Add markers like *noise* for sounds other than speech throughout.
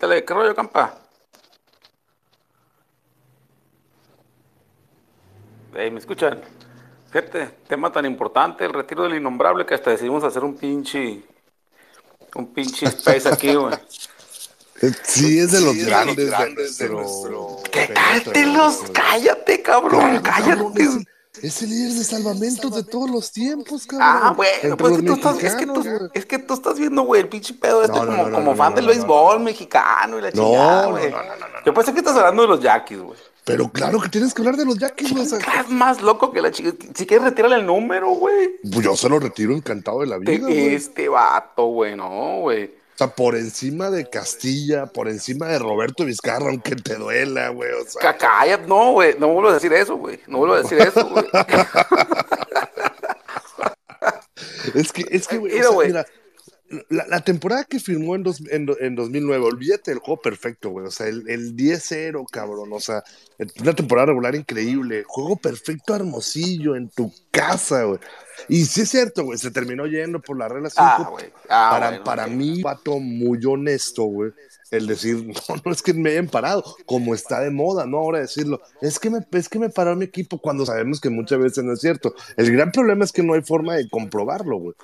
Quítale, ¿qué rollo, campa? Ey, ¿me escuchan? Fíjate, tema tan importante, el retiro del innombrable, que hasta decidimos hacer un pinche, un pinche *laughs* space aquí, güey. Sí, es de los Sí, es de los grandes, grandes de de nuestro- Que cáltelos, nuestro- cállate, cabrón, cállate. Es, el- es líder de salvamentos de todos los tiempos, cabrón. Ah, bueno, pues es que, tú estás, es, que tú, es que estás viendo, güey, el pinche pedo este No, no, como, no, no, como no, fan no, del no, béisbol mexicano y la No, chingada, no, güey. no, no, no, Yo pensé que estás hablando de los Yaquis, güey. Pero claro que tienes que hablar de los Yankees, güey. o sea, Estás más loco que la chica. Si quieres, retírale el número, güey. pues yo se lo retiro encantado de la vida, güey. este vato, güey, no, güey. O sea, por encima de Castilla, por encima de Roberto Vizcarra, aunque te duela, güey. O sea, Cállate, no, güey. No vuelvo a decir eso, güey. No vuelvo a decir eso, güey. *laughs* es que, es que, güey, o Mira, sea, güey. mira, la, la temporada que firmó en, dos- en, do- en 2009, olvídate del juego perfecto, güey. O sea, el, el 10-0, cabrón. O sea, una temporada regular increíble. Juego perfecto, hermosillo, en tu casa, güey. Y sí es cierto, güey, se terminó yendo por la regla 5. Ah, güey. Ah, para bueno, para mí, pato muy honesto, güey. El decir, *laughs* no, no es que me hayan parado, como está de moda, no ahora decirlo. Es que me, es que me paró mi equipo cuando sabemos que muchas veces no es cierto. El gran problema es que no hay forma de comprobarlo, güey.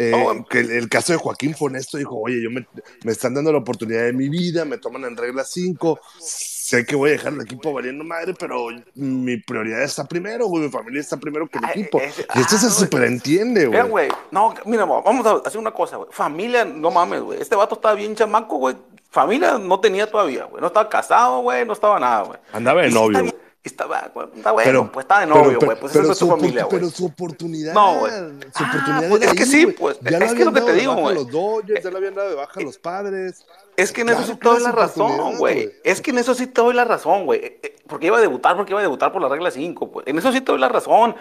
Eh, No, que el, el caso de Joaquín Fonesto dijo, oye, yo me, me están dando la oportunidad de mi vida, me toman en regla 5, sé que voy a dejar el equipo valiendo madre, pero mi prioridad está primero, güey, mi familia está primero que el Ay, equipo. y esto ah, se superentiende, Mira, güey. güey. No, mira, vamos a hacer una cosa, güey. Familia, no mames, güey. Este vato estaba bien chamaco, güey. Familia no tenía todavía, güey. No estaba casado, güey. No estaba nada, güey. Andaba de novio, está Estaba, está bueno, Pero, pues estaba de novio, güey. Pues pero no es su familia, güey. Pero su oportunidad. No, güey. Su Ah, oportunidad pues era es que sí, pues, Ya es que es lo que te digo, güey. los Dodgers, ya lo habían dado de baja los padres. Es que en Claro eso sí te doy la razón, güey. Es que en eso sí te doy la razón, güey. Eh, eh, Porque iba a debutar, porque iba a debutar por la regla 5, pues. En eso sí te doy la razón.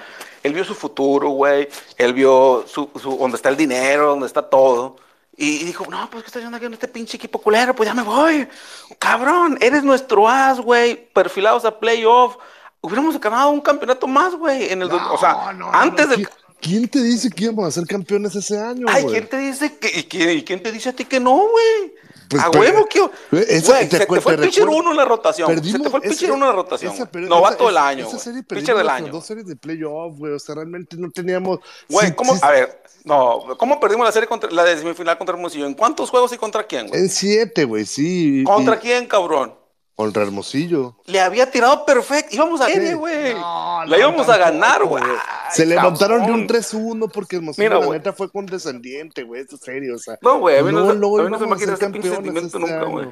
Él vio su futuro, güey. Él vio su, su, donde está el dinero, donde está todo. Y dijo, no, pues, ¿qué está haciendo aquí en este pinche equipo culero? Pues ya me voy. Cabrón, eres nuestro as, güey. Perfilados a playoff. Hubiéramos ganado un campeonato más, güey. En el, o sea, No, antes no, del... ¿Quién, te dice que íbamos a ser campeones ese año, Ay? ¿quién te dice que, y quién, y quién te dice a ti que no, güey? Pues, a huevo. Güey, te se te fue el pitcher recuerdo- 1 en la rotación. se te fue el pitcher esa- 1 en la rotación. Novato del año. Esa serie pitcher del año. dos series de playoff, güey. O sea, realmente no teníamos. Güey, ¿cómo? A ver, no, ¿cómo perdimos la serie contra la de semifinal contra Hermosillo? ¿En cuántos juegos y contra quién, güey? En siete, güey, sí. ¿Contra y- quién, cabrón? Contra Hermosillo. Le había tirado perfecto. Íbamos a serie, güey. No, la no, íbamos a ganar, güey. Se levantaron de un 3-1 porque Hermosillo, Mira, la güey. neta, fue condescendiente, güey. Eso es serio, o sea. No, güey, a mí no, se- a mí no se me a quita ser ese pinche sentimiento este nunca, güey.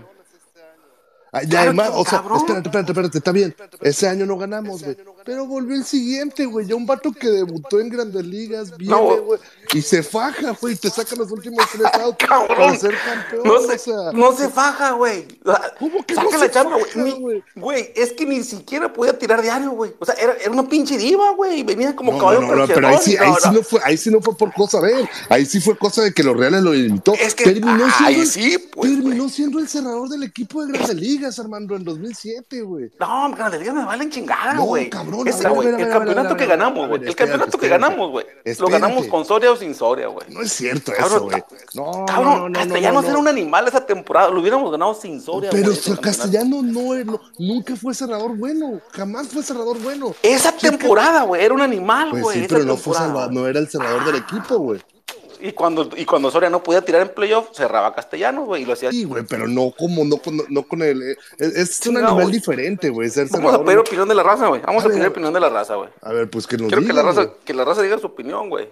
Claro además, o sea, espérate, espérate, espérate, está bien. Ese año no ganamos, güey. Pero volvió el siguiente, güey. Ya un vato que debutó en grandes ligas, viene, No. güey. Y se faja, güey. y Te saca los últimos tres *laughs* outs Cabrón. para ser campeón. No o se, sea. no se faja, güey. O ¿Cómo que Saca no la se chamba, güey. güey? Es que ni siquiera podía tirar diario, güey. O sea, era, era una pinche diva, güey. Venía como No, caballo no, no, pero ahí sí, ahí, no, sí no. fue, ahí sí no fue por cosa de él. Ahí sí fue cosa de que los Reales lo limitó. Es que- terminó siendo, ahí el- sí, pues, terminó siendo el cerrador del equipo de Grandes Ligas, Armando, en 2007, güey. No, Grandes Ligas me valen chingada, No, güey. cabrón, Güey, el campeonato que ganamos, güey. El campeonato que ganamos, güey. Lo ganamos con Soria o sin Soria, güey. No es cierto eso, güey. No, Cabrón, no, no, no, Castellanos no, era un animal esa temporada. Lo hubiéramos ganado sin Soria, Pero güey, ese su campeonato. Castellano no, nunca fue cerrador bueno. Jamás fue cerrador bueno. Esa temporada, güey, era un animal, Pues güey. sí, pero no fue no era el cerrador del equipo, güey. Y cuando, y cuando Soria no podía tirar en playoff, cerraba Castellanos, güey, y lo hacía. Sí, güey, pero no como, no, con- no con el. eh, Es, es un no, animal diferente, güey. Vamos a pedir opinión de la raza, güey. Vamos A a pedir opinión de la raza, güey. A ver, pues que nos Quiero que la, raza, que la raza diga su opinión, güey.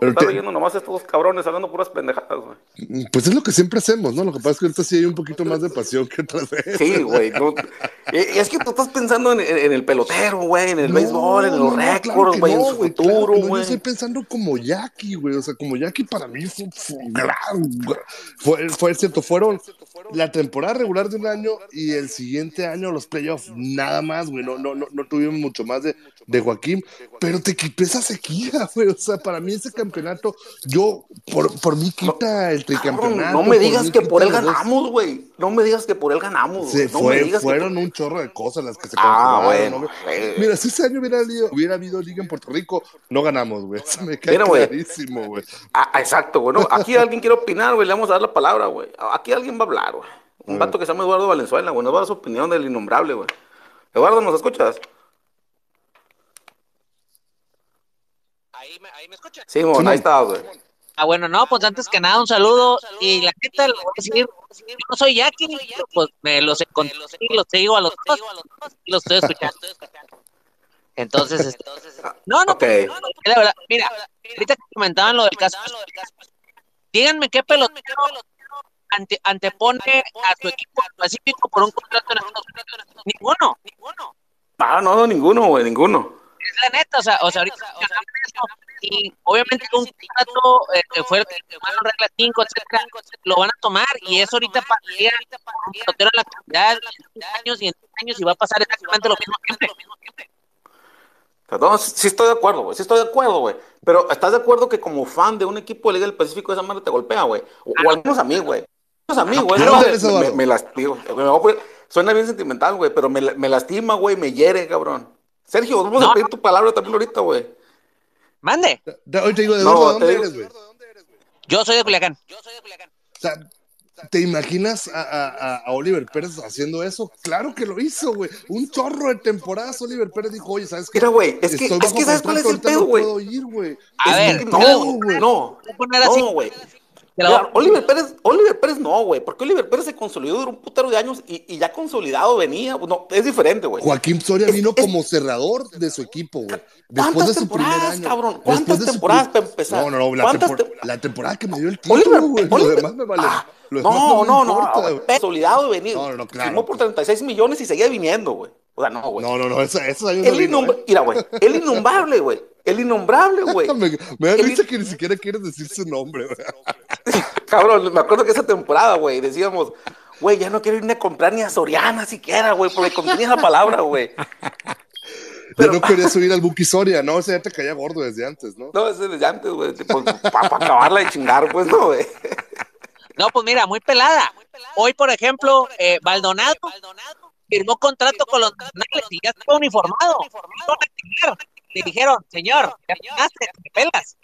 Porque está leyendo nomás estos cabrones hablando puras pendejadas, güey. Pues es lo que siempre hacemos, ¿no? Lo que pasa es que ahorita sí hay un poquito más de pasión que otras veces. Sí, güey. no- y- y es que tú estás pensando en, en- el pelotero, güey, en el béisbol, en No, los no, récords, güey, en no, su güey, claro futuro, no, Yo estoy pensando como Jackie, güey. O sea, como Jackie para mí fue, fue. Fue, fue cierto, fueron, la temporada regular de un año y el siguiente año los playoffs, nada más, güey. No, no, no, no tuvimos mucho más de, de Joaquín, pero te quitó esa sequía, *laughs* güey. O sea, para mí ese campeonato, yo, por, por mí quita el tricampeonato. No me digas que por él ganamos, güey. No me digas que por él ganamos, Se. No fue- me digas que fueron un chorro de cosas las que se Ah, bueno, ¿no? eh. Mira, si ese año hubiera, habido- hubiera habido liga en Puerto Rico, no ganamos, güey. Se me cae Mira, clarísimo, güey. Ah, exacto, güey. No, aquí alguien quiere opinar, güey. Le vamos a dar la palabra, güey. Aquí alguien va a hablar, güey. Un vato que se llama Eduardo Valenzuela, güey. Nos va a dar su opinión del innombrable, güey. Eduardo, ¿nos escuchas? Ahí me, ahí me escuchan. Sí, mon, ahí está, güey. Ah, bueno, no, pues antes que nada un saludo y la neta le voy a decir, yo no soy Jackie, pues me los encontré y los sigo a los dos y los estoy escuchando. Entonces, este, no, no, Ok. pues, la verdad, mira, ahorita que comentaban lo del caso, díganme qué pelotero ante- antepone a su equipo pacífico por un contrato en Estados Unidos. Ninguno, ninguno. Ah, no, no, ninguno, güey, ninguno. Es la neta, o sea, o sea ahorita ganamos eso, y obviamente un contrato eh, que fue el que tomaron regla 5, etcétera, lo van a tomar y eso ahorita pasaría un pelotero en la actualidad en 10 años y en 10 años y va a pasar exactamente lo mismo siempre. O sea, no, sí estoy de acuerdo, güey. Sí estoy de acuerdo, güey. Pero ¿estás de acuerdo que como fan de un equipo de Liga del Pacífico esa madre te golpea, güey? O, o al menos a mí, güey. A mí, güey. ¿Qué Esa madre eres, me, me, me las- digo, me voy a poner- suena bien sentimental, güey, pero me, la- me lastima, güey, me hiere, cabrón. Sergio, vamos a pedir tu palabra también ahorita, güey. Mande, De- Hoy te digo, ¿de No, dónde, te ¿de digo- dónde eres, güey? yo soy de Culiacán. O sea, ¿te imaginas a, a- a Oliver Pérez haciendo eso? Claro que lo hizo, güey. Un chorro de temporadas Oliver Pérez dijo, oye, ¿sabes qué? Mira, güey, es que, es que ¿sabes cuál es el pedo, güey? No güey. No, güey, no. No, güey. Mira, Oliver Pérez, Oliver Pérez no, güey, porque Oliver Pérez se consolidó durante un putero de años y, y ya consolidado venía. No, es diferente, güey. Joaquín Soria Es- vino es- como cerrador de su equipo, güey. Después ¿Cuántas de su primer temporadas, año. cabrón? Después ¿Cuántas de temporadas para empezar? No, no, no. La, ¿Cuántas tempor- te- la temporada que me dio el título, Oliver, güey. Lo demás me vale. Ah, lo demás no, no, no, importa, güey. Consolidado. No, no, no, claro. Firmó por 36 millones y seguía viniendo, güey. O sea, no, güey. No, no, no. Esos, esos años el vino, ¿eh? mira, güey. El innombrable, güey. El innombrable, güey. *laughs* Me, me da El- risa que ni siquiera quieres decir su nombre, güey. *laughs* Cabrón, me acuerdo que esa temporada, güey, decíamos, güey, ya no quiero irme a comprar ni a Soriana siquiera, güey, porque contenía esa palabra, güey. *laughs* Ya no querías subir al Buki Soria, ¿no? O sea, ya te caía gordo desde antes, ¿no? No, ese desde antes, güey, para acabarla de chingar, pues, no, güey. No, pues mira, muy pelada. Hoy, por ejemplo, eh, Baldonado firmó contrato con los nacionales y ya está uniformado. Le dijeron, señor, ya te pelas.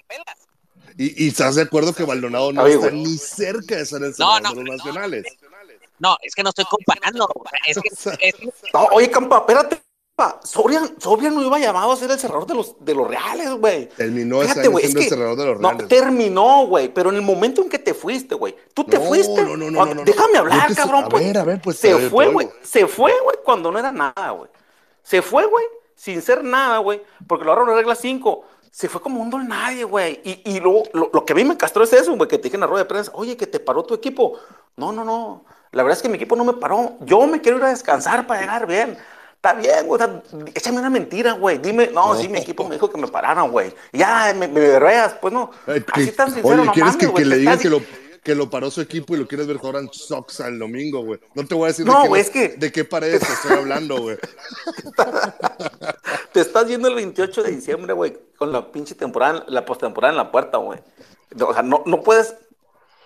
Y, y estás de acuerdo que Baldonado no Ay, está ni cerca de ser el No, no, de los no, nacionales. No, es que no estoy comparando. Es que, *laughs* es No, oye, Campa, espérate. Campa. Soria, Soria no iba llamado a ser el cerrador de los, de los reales, güey. Terminó ese Fíjate, güey, es siendo el que- cerrador de los No, Reales. terminó, güey, pero en el momento en que te fuiste, güey. Tú te No, fuiste. no, no, no, no, no. Déjame hablar, te cabrón. a pues. ver, a ver, pues, Se a ver, fue, güey. Se fue, güey, cuando no era nada, güey. Se fue, güey, sin ser nada, güey. Porque lo agarraron en regla 5. Se fue como un don nadie, güey. Y, y luego, lo, lo que a mí me castró es eso, güey, que te dije en la rueda de prensa, oye, que te paró tu equipo. No, no, no. La verdad es que mi equipo no me paró. Yo me quiero ir a descansar para llegar bien. Está bien, güey. o sea, échame una mentira, güey. Dime, no, sí, mi equipo me dijo que me pararan, güey. Ya, me, me berreas, pues no. Ay, Así que- tan sincero, oye, no ¿quieres mames, que, güey, que le digan que lo, que lo paró su equipo y lo quieres ver jugar en Sox el domingo, güey? No te voy a decir No, de, qué, es que- de qué paredes te estoy hablando, güey. *laughs* Te estás yendo el 28 de diciembre, güey, con la pinche temporada, la postemporada en la puerta, güey. O sea, no, no puedes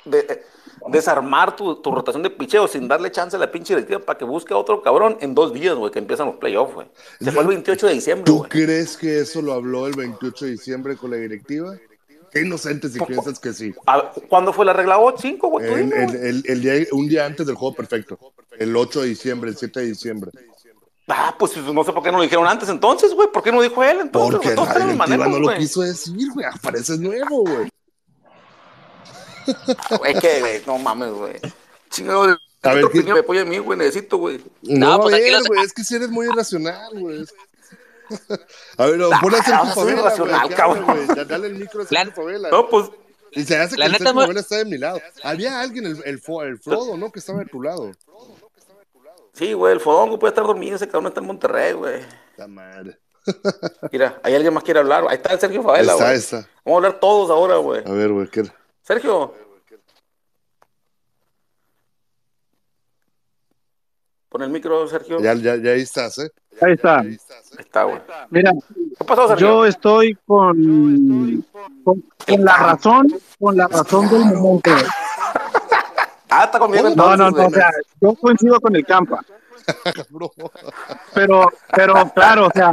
de- desarmar tu, tu rotación de picheo sin darle chance a la pinche directiva para que busque a otro cabrón en dos días, güey, que empiezan los playoffs, güey. Se fue el 28 de diciembre, ¿Tú güey. crees que eso lo habló el 28 de diciembre con la directiva? Qué inocente si piensas que sí. ¿Cuándo fue la regla 5, güey? El- el- güey. el- el día- un día antes del juego perfecto. El 8 de diciembre, el 7 de diciembre. Ah, pues no sé por qué no lo dijeron antes entonces, güey. ¿Por qué no dijo él entonces? Porque la directiva manejos, no lo quiso decir, güey. Apareces nuevo, güey. Güey, que, güey, no mames, güey. Chingado, A ver, ¿qué- opinión me apoya a mí, güey, necesito, güey. No, pues a los- güey, es que si eres muy irracional, güey. *laughs* A ver, no, ponle a Sergio soy Favela, que cabrón. Ya- Dale el micro a Sergio La- Favela. No, pues, Y se hace que La el neta, Favela está de mi lado. Había alguien, el, el, el Frodo, ¿no? Que estaba de tu lado. sí, güey, el fodongo puede estar dormido, ese cabrón está en Monterrey, güey. La madre. Mira, ahí alguien más quiere hablar. güey. Ahí está el Sergio Favela, Está, güey. está. Vamos a hablar todos ahora, güey. A ver, güey, ¿qué? Sergio. Pon el micro, Sergio. Ya, ya, ya ahí estás, ¿eh? Ahí está. Ahí está, güey. Mira, ¿Qué pasó, Sergio? yo estoy con, con, con la razón, con la razón del momento. Ah, está conmigo No, entonces, no, no, güey. o sea, yo coincido con el Campa, *laughs* pero, pero claro, o sea,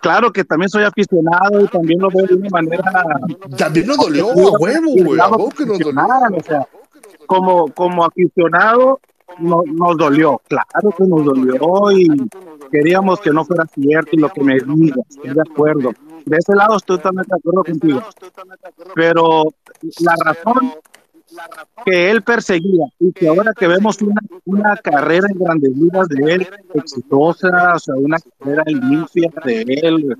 claro que también soy aficionado y también lo veo de una manera También nos dolió a huevo, güey. A huevo que nos dolió. O sea, como, como aficionado no- nos dolió, claro que nos dolió y queríamos que no fuera cierto y lo que me digas, estoy de acuerdo. De ese lado estoy totalmente de acuerdo contigo. Pero la razón que él perseguía y que ahora que vemos una, una carrera en grandes ligas de él exitosa, o sea, una carrera limpia de él,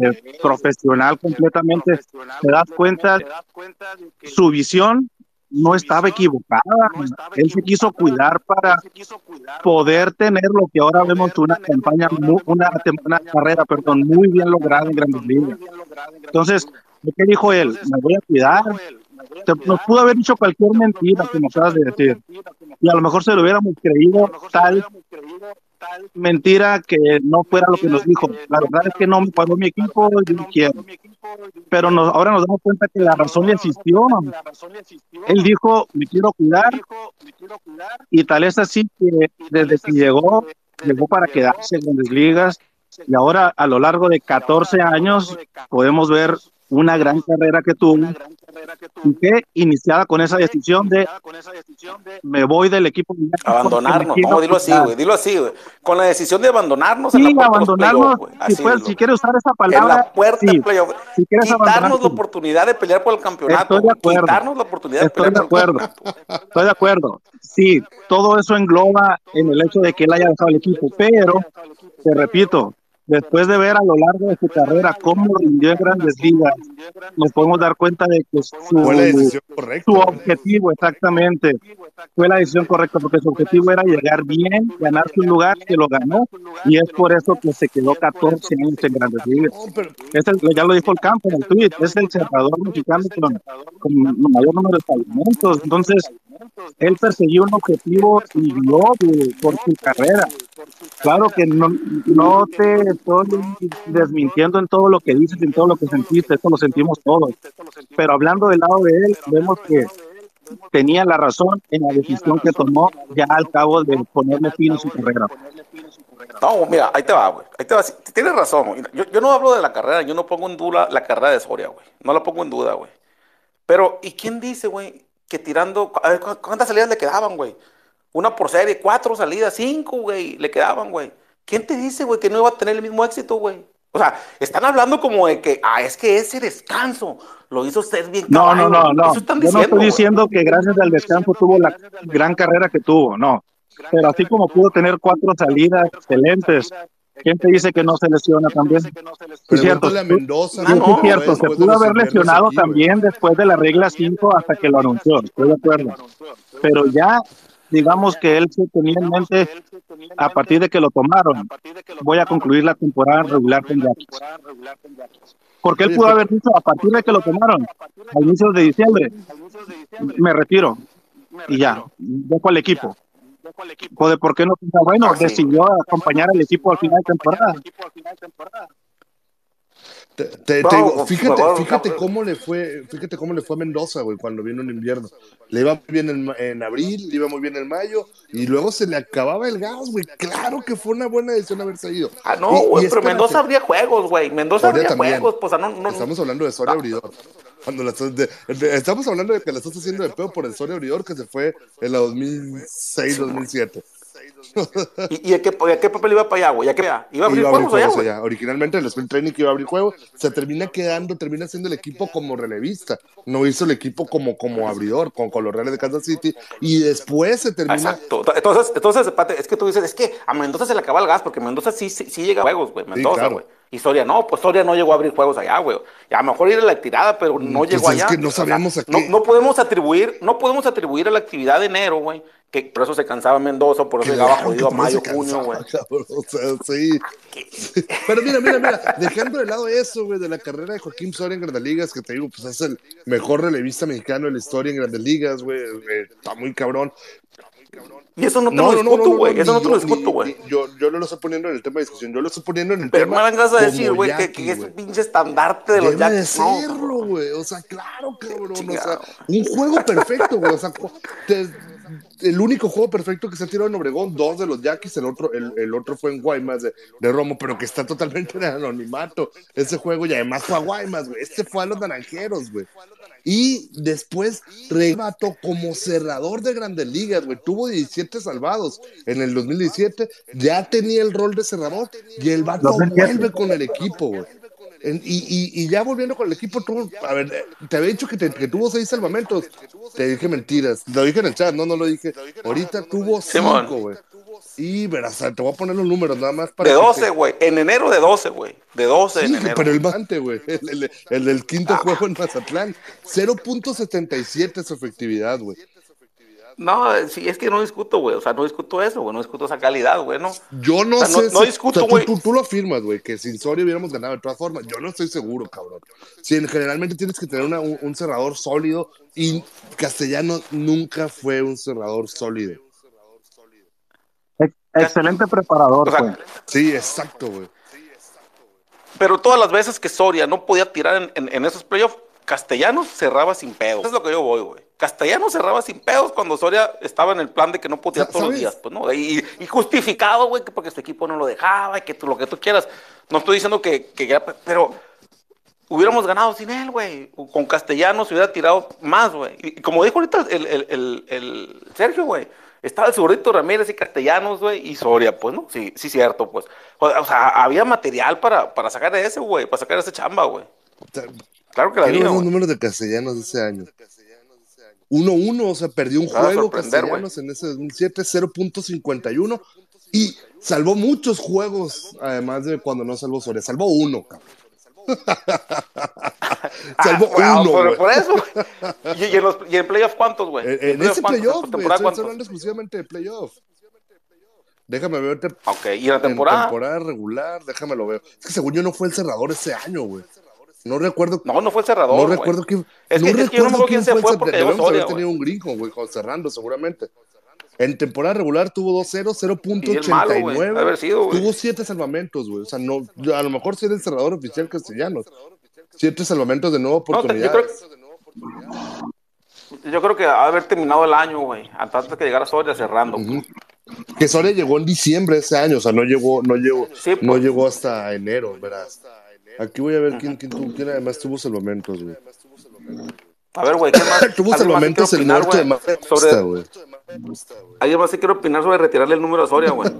eh, profesional completamente, te das cuenta, su visión no estaba equivocada. Él se quiso cuidar para poder tener lo que ahora vemos una campaña, una, una carrera, perdón, muy bien lograda en grandes ligas. Entonces, ¿qué dijo él? Me voy a cuidar. Te- nos pudo haber dicho cualquier mentira que nos acabas de decir. Y a lo mejor se lo hubiéramos creído tal mentira que no fuera lo que nos dijo. La verdad es que no me pagó mi equipo, yo no quiero. Pero nos- ahora nos damos cuenta que la razón le asistió. Él dijo, me quiero cuidar. Y tal es así que desde que llegó, llegó para quedarse en grandes ligas. Y ahora a lo largo de 14 años podemos ver una gran carrera que tuvo y que iniciada con esa decisión de me voy del equipo. Abandonarnos, no, dilo así, cuidar". güey, dilo así, güey. Con la decisión de abandonarnos en Sí, la puerta de los abandonarnos, si, Así puedes, es, si lo- quieres usar esa En palabra, la puerta sí. del playoff. Si quieres Quitarnos la oportunidad de pelear por el campeonato. Estoy de acuerdo. Quitarnos la oportunidad de Estoy pelear de por el acuerdo. campeonato. Estoy de acuerdo. Sí, todo eso engloba en el hecho de que él haya dejado el equipo, pero te repito, después de ver a lo largo de su carrera cómo rindió en grandes ligas, nos podemos dar cuenta de que Fue la su, decisión correcta. su güey. objetivo, exactamente, fue la decisión correcta, porque su objetivo era llegar bien, ganarse un lugar, que lo ganó, y es por eso que se quedó 14 años en grandes ligas. Ya lo dijo el campo en el tweet, es el cerrador mexicano con, con mayor número de falimientos. Entonces, él persiguió un objetivo y vio por su carrera. Claro que no, no te estoy desmintiendo en todo lo que dices, en todo lo que sentiste, esto lo sentimos todos. Pero hablando del lado de él, vemos que tenía la razón en la decisión que tomó ya al cabo de ponerle fin a su carrera. No, mira, ahí te va, güey. Ahí te va. Tienes razón. Yo, yo no hablo de la carrera, yo no pongo en duda la carrera de Soria, güey. No la pongo en duda, güey. Pero, ¿y quién dice, güey, que tirando. A ver, ¿cu- ¿cuántas salidas le quedaban, güey? Una por serie, cuatro salidas, cinco, güey, le quedaban, güey. ¿Quién te dice, güey, que no iba a tener el mismo éxito, güey? O sea, están hablando como de que, ah, es que ese descanso lo hizo ser bien No, no, caballo. no, no. Eso están Yo no diciendo, estoy güey. diciendo que gracias al descanso tuvo la gran carrera que tuvo, no. Pero así como pudo tener cuatro salidas excelentes, ¿quién te dice que no se lesiona también? Sí, cierto. Mendoza. Sí, no, cierto, se pudo haber lesionado aquí, también después de la regla 5 hasta que lo anunció, estoy de acuerdo. Pero ya, digamos que él se tenía en mente, a partir de que lo tomaron, voy a concluir la temporada regular con Yankees. Porque él pudo haber dicho, a partir de que lo tomaron, a inicios de diciembre, me retiro y ya, dejo al equipo. Joder, ¿por qué no? Bueno, Ah, sí. decidió acompañar al equipo al final de temporada. Te, te- No, te digo, pues, fíjate, fíjate cómo le fue, fíjate cómo le fue a Mendoza, güey, cuando vino en invierno. Le iba muy bien en, abril, le iba muy bien en mayo, y luego se le acababa el gas, güey. Claro que fue una buena decisión haberse ido. Ah, no, Y- y güey, pero Mendoza abría juegos, güey. Mendoza Soria abría también. juegos, pues, no, no, Estamos hablando de Soria Ah. Abridor. Cuando la de- de- estamos hablando de que la estás haciendo de pedo por el Soria Abridor que se fue en la 2006-2007. ¿Y, y a, qué, a qué papel iba para allá, güey? ¿A qué iba? ¿Iba a abrir Iba a abrir juegos allá, allá. Originalmente el Spring Training que iba a abrir juegos, se termina quedando, termina siendo el equipo como relevista. No hizo el equipo como, como abridor con, con los Reales de Kansas City. Y después se termina. Exacto. Entonces, entonces es que tú dices, es que a Mendoza se le acaba el gas, porque Mendoza sí, sí, sí llega a juegos, güey. Mendoza, claro. güey. Y Soria no, pues Soria no llegó a abrir juegos allá, güey. Y a lo mejor ir a la tirada, pero no Pues llegó es allá. que no O sea, sabemos a no, no podemos atribuir, no podemos atribuir a la actividad de enero, güey, que por eso se cansaba Mendoza, por eso llegaba jodido a mayo, junio, güey. O sea, sí. Pero mira, mira, mira, dejando de lado eso, güey, de la carrera de Joaquín Soria en Grandes Ligas, que te digo, pues es el mejor relevista mexicano de la historia en Grandes Ligas, güey, eh, está muy cabrón. Y eso no te lo discuto, güey. eso no te lo yo, discuto, ni- güey. Yo, yo no lo estoy poniendo en el tema de discusión, yo lo estoy poniendo en el Pero tema. me vengas a decir, güey, que, es un pinche estandarte de los Debe de Yankees. No, serlo, güey. O sea, claro, cabrón. O sea, Chingado. un juego perfecto, güey. O sea, te- el único juego perfecto que se ha tirado en Obregón, dos de los Yaquis, el otro, el, el otro fue en Guaymas de, de Romo, pero que está totalmente en anonimato. Ese juego y además fue a Guaymas, güey. Este fue a los naranjeros, güey. Y después remató como cerrador de grandes ligas, güey. Tuvo 17 salvados en el 2017. Ya tenía el rol de cerrador y el vato 2007. vuelve con el equipo, güey. En- y, y, y ya volviendo con el equipo, tuvo, a ver, te había dicho que, te- que tuvo seis salvamentos. Te dije mentiras. Lo dije en el chat, no, no lo dije. Ahorita tuvo cinco, güey. Y verás, te voy a poner los números nada más para. De que 12, te- güey. En enero de 12, güey. De 12 en Sí, enero. pero el bastante, güey. El, el- el del quinto Ah. juego en Mazatlán. 0.77 su efectividad, güey. No, sí, es que no discuto, güey. O sea, no discuto eso, güey. No discuto esa calidad, güey, ¿no? Yo no O sea, no- sé. no si- discuto, o sea, tú- güey. tú, tú lo afirmas, güey, que sin Soria hubiéramos ganado de todas formas. Yo no estoy seguro, cabrón. Si en- generalmente tienes que tener una- un, un cerrador sólido y Castellano nunca fue un cerrador sólido. Ex- Excelente preparador, O sea, güey. Sí, exacto, güey. Pero todas las veces que Soria no podía tirar en, en- en esos playoffs, Castellanos cerraba sin pedos. Eso es lo que yo voy, güey. Castellanos cerraba sin pedos cuando Soria estaba en el plan de que no podía todos los días, pues, ¿no? Y, y justificado, güey, que porque este equipo no lo dejaba y que tú, lo que tú quieras. No estoy diciendo que, que ya- pero hubiéramos ganado sin él, güey. Con Castellanos hubiera tirado más, güey. Y, como dijo ahorita el, el- el- el Sergio, güey, estaba el zurdito Ramírez y Castellanos, güey, y Soria, pues, ¿no? Sí, sí, cierto, pues. O, o sea, había material para, para sacar ese, güey, para sacar ese chamba, güey. Claro que la ver los números de Castellanos de ese año. 1-1, o sea, perdió un Te vas a juego. Castellanos en ese 2007, 0.51. Y salvó muchos juegos, además de cuando no salvó Soria. Salvó uno, cabrón. *laughs* salvó Ah, uno, güey. por eso. ¿Y, y en los, ¿Y en playoff cuántos, güey? En, en ese playoff, ¿En güey, estoy hablando exclusivamente de playoff. Déjame ver ahorita Ok, ¿y en la en temporada? temporada regular, déjame lo veo. Es que según yo no fue el cerrador ese año, güey. No recuerdo. No, no fue el cerrador, No güey. recuerdo quién. Es no que- es que yo no recuerdo quién se fue cer- porque Debemos haber tenido un gringo, güey, cerrando seguramente. En temporada regular tuvo 2-0, Y el malo, güey. 0.89. Debe haber sido, güey. Tuvo 7 salvamentos, güey. O sea, no, a lo mejor sí era el cerrador oficial castellanos. 7 salvamentos de nueva No, te- yo oportunidad. yo creo que haber terminado el año, güey. Antes de que llegara Soria cerrando. Ujú. Que Soria llegó en diciembre de ese año, o sea, no llegó, no llegó, Sí, no pues. llegó hasta enero, verás. Aquí voy a ver quién, quién, tuvo- quién además tuvo salvamentos, güey. A ver, güey, ¿qué más? *laughs* Tuvo ¿Alguien más salvamentos el de opinar, güey? Maesta, Sobre, güey. alguien más que quiere opinar sobre retirarle el número a Soria, güey.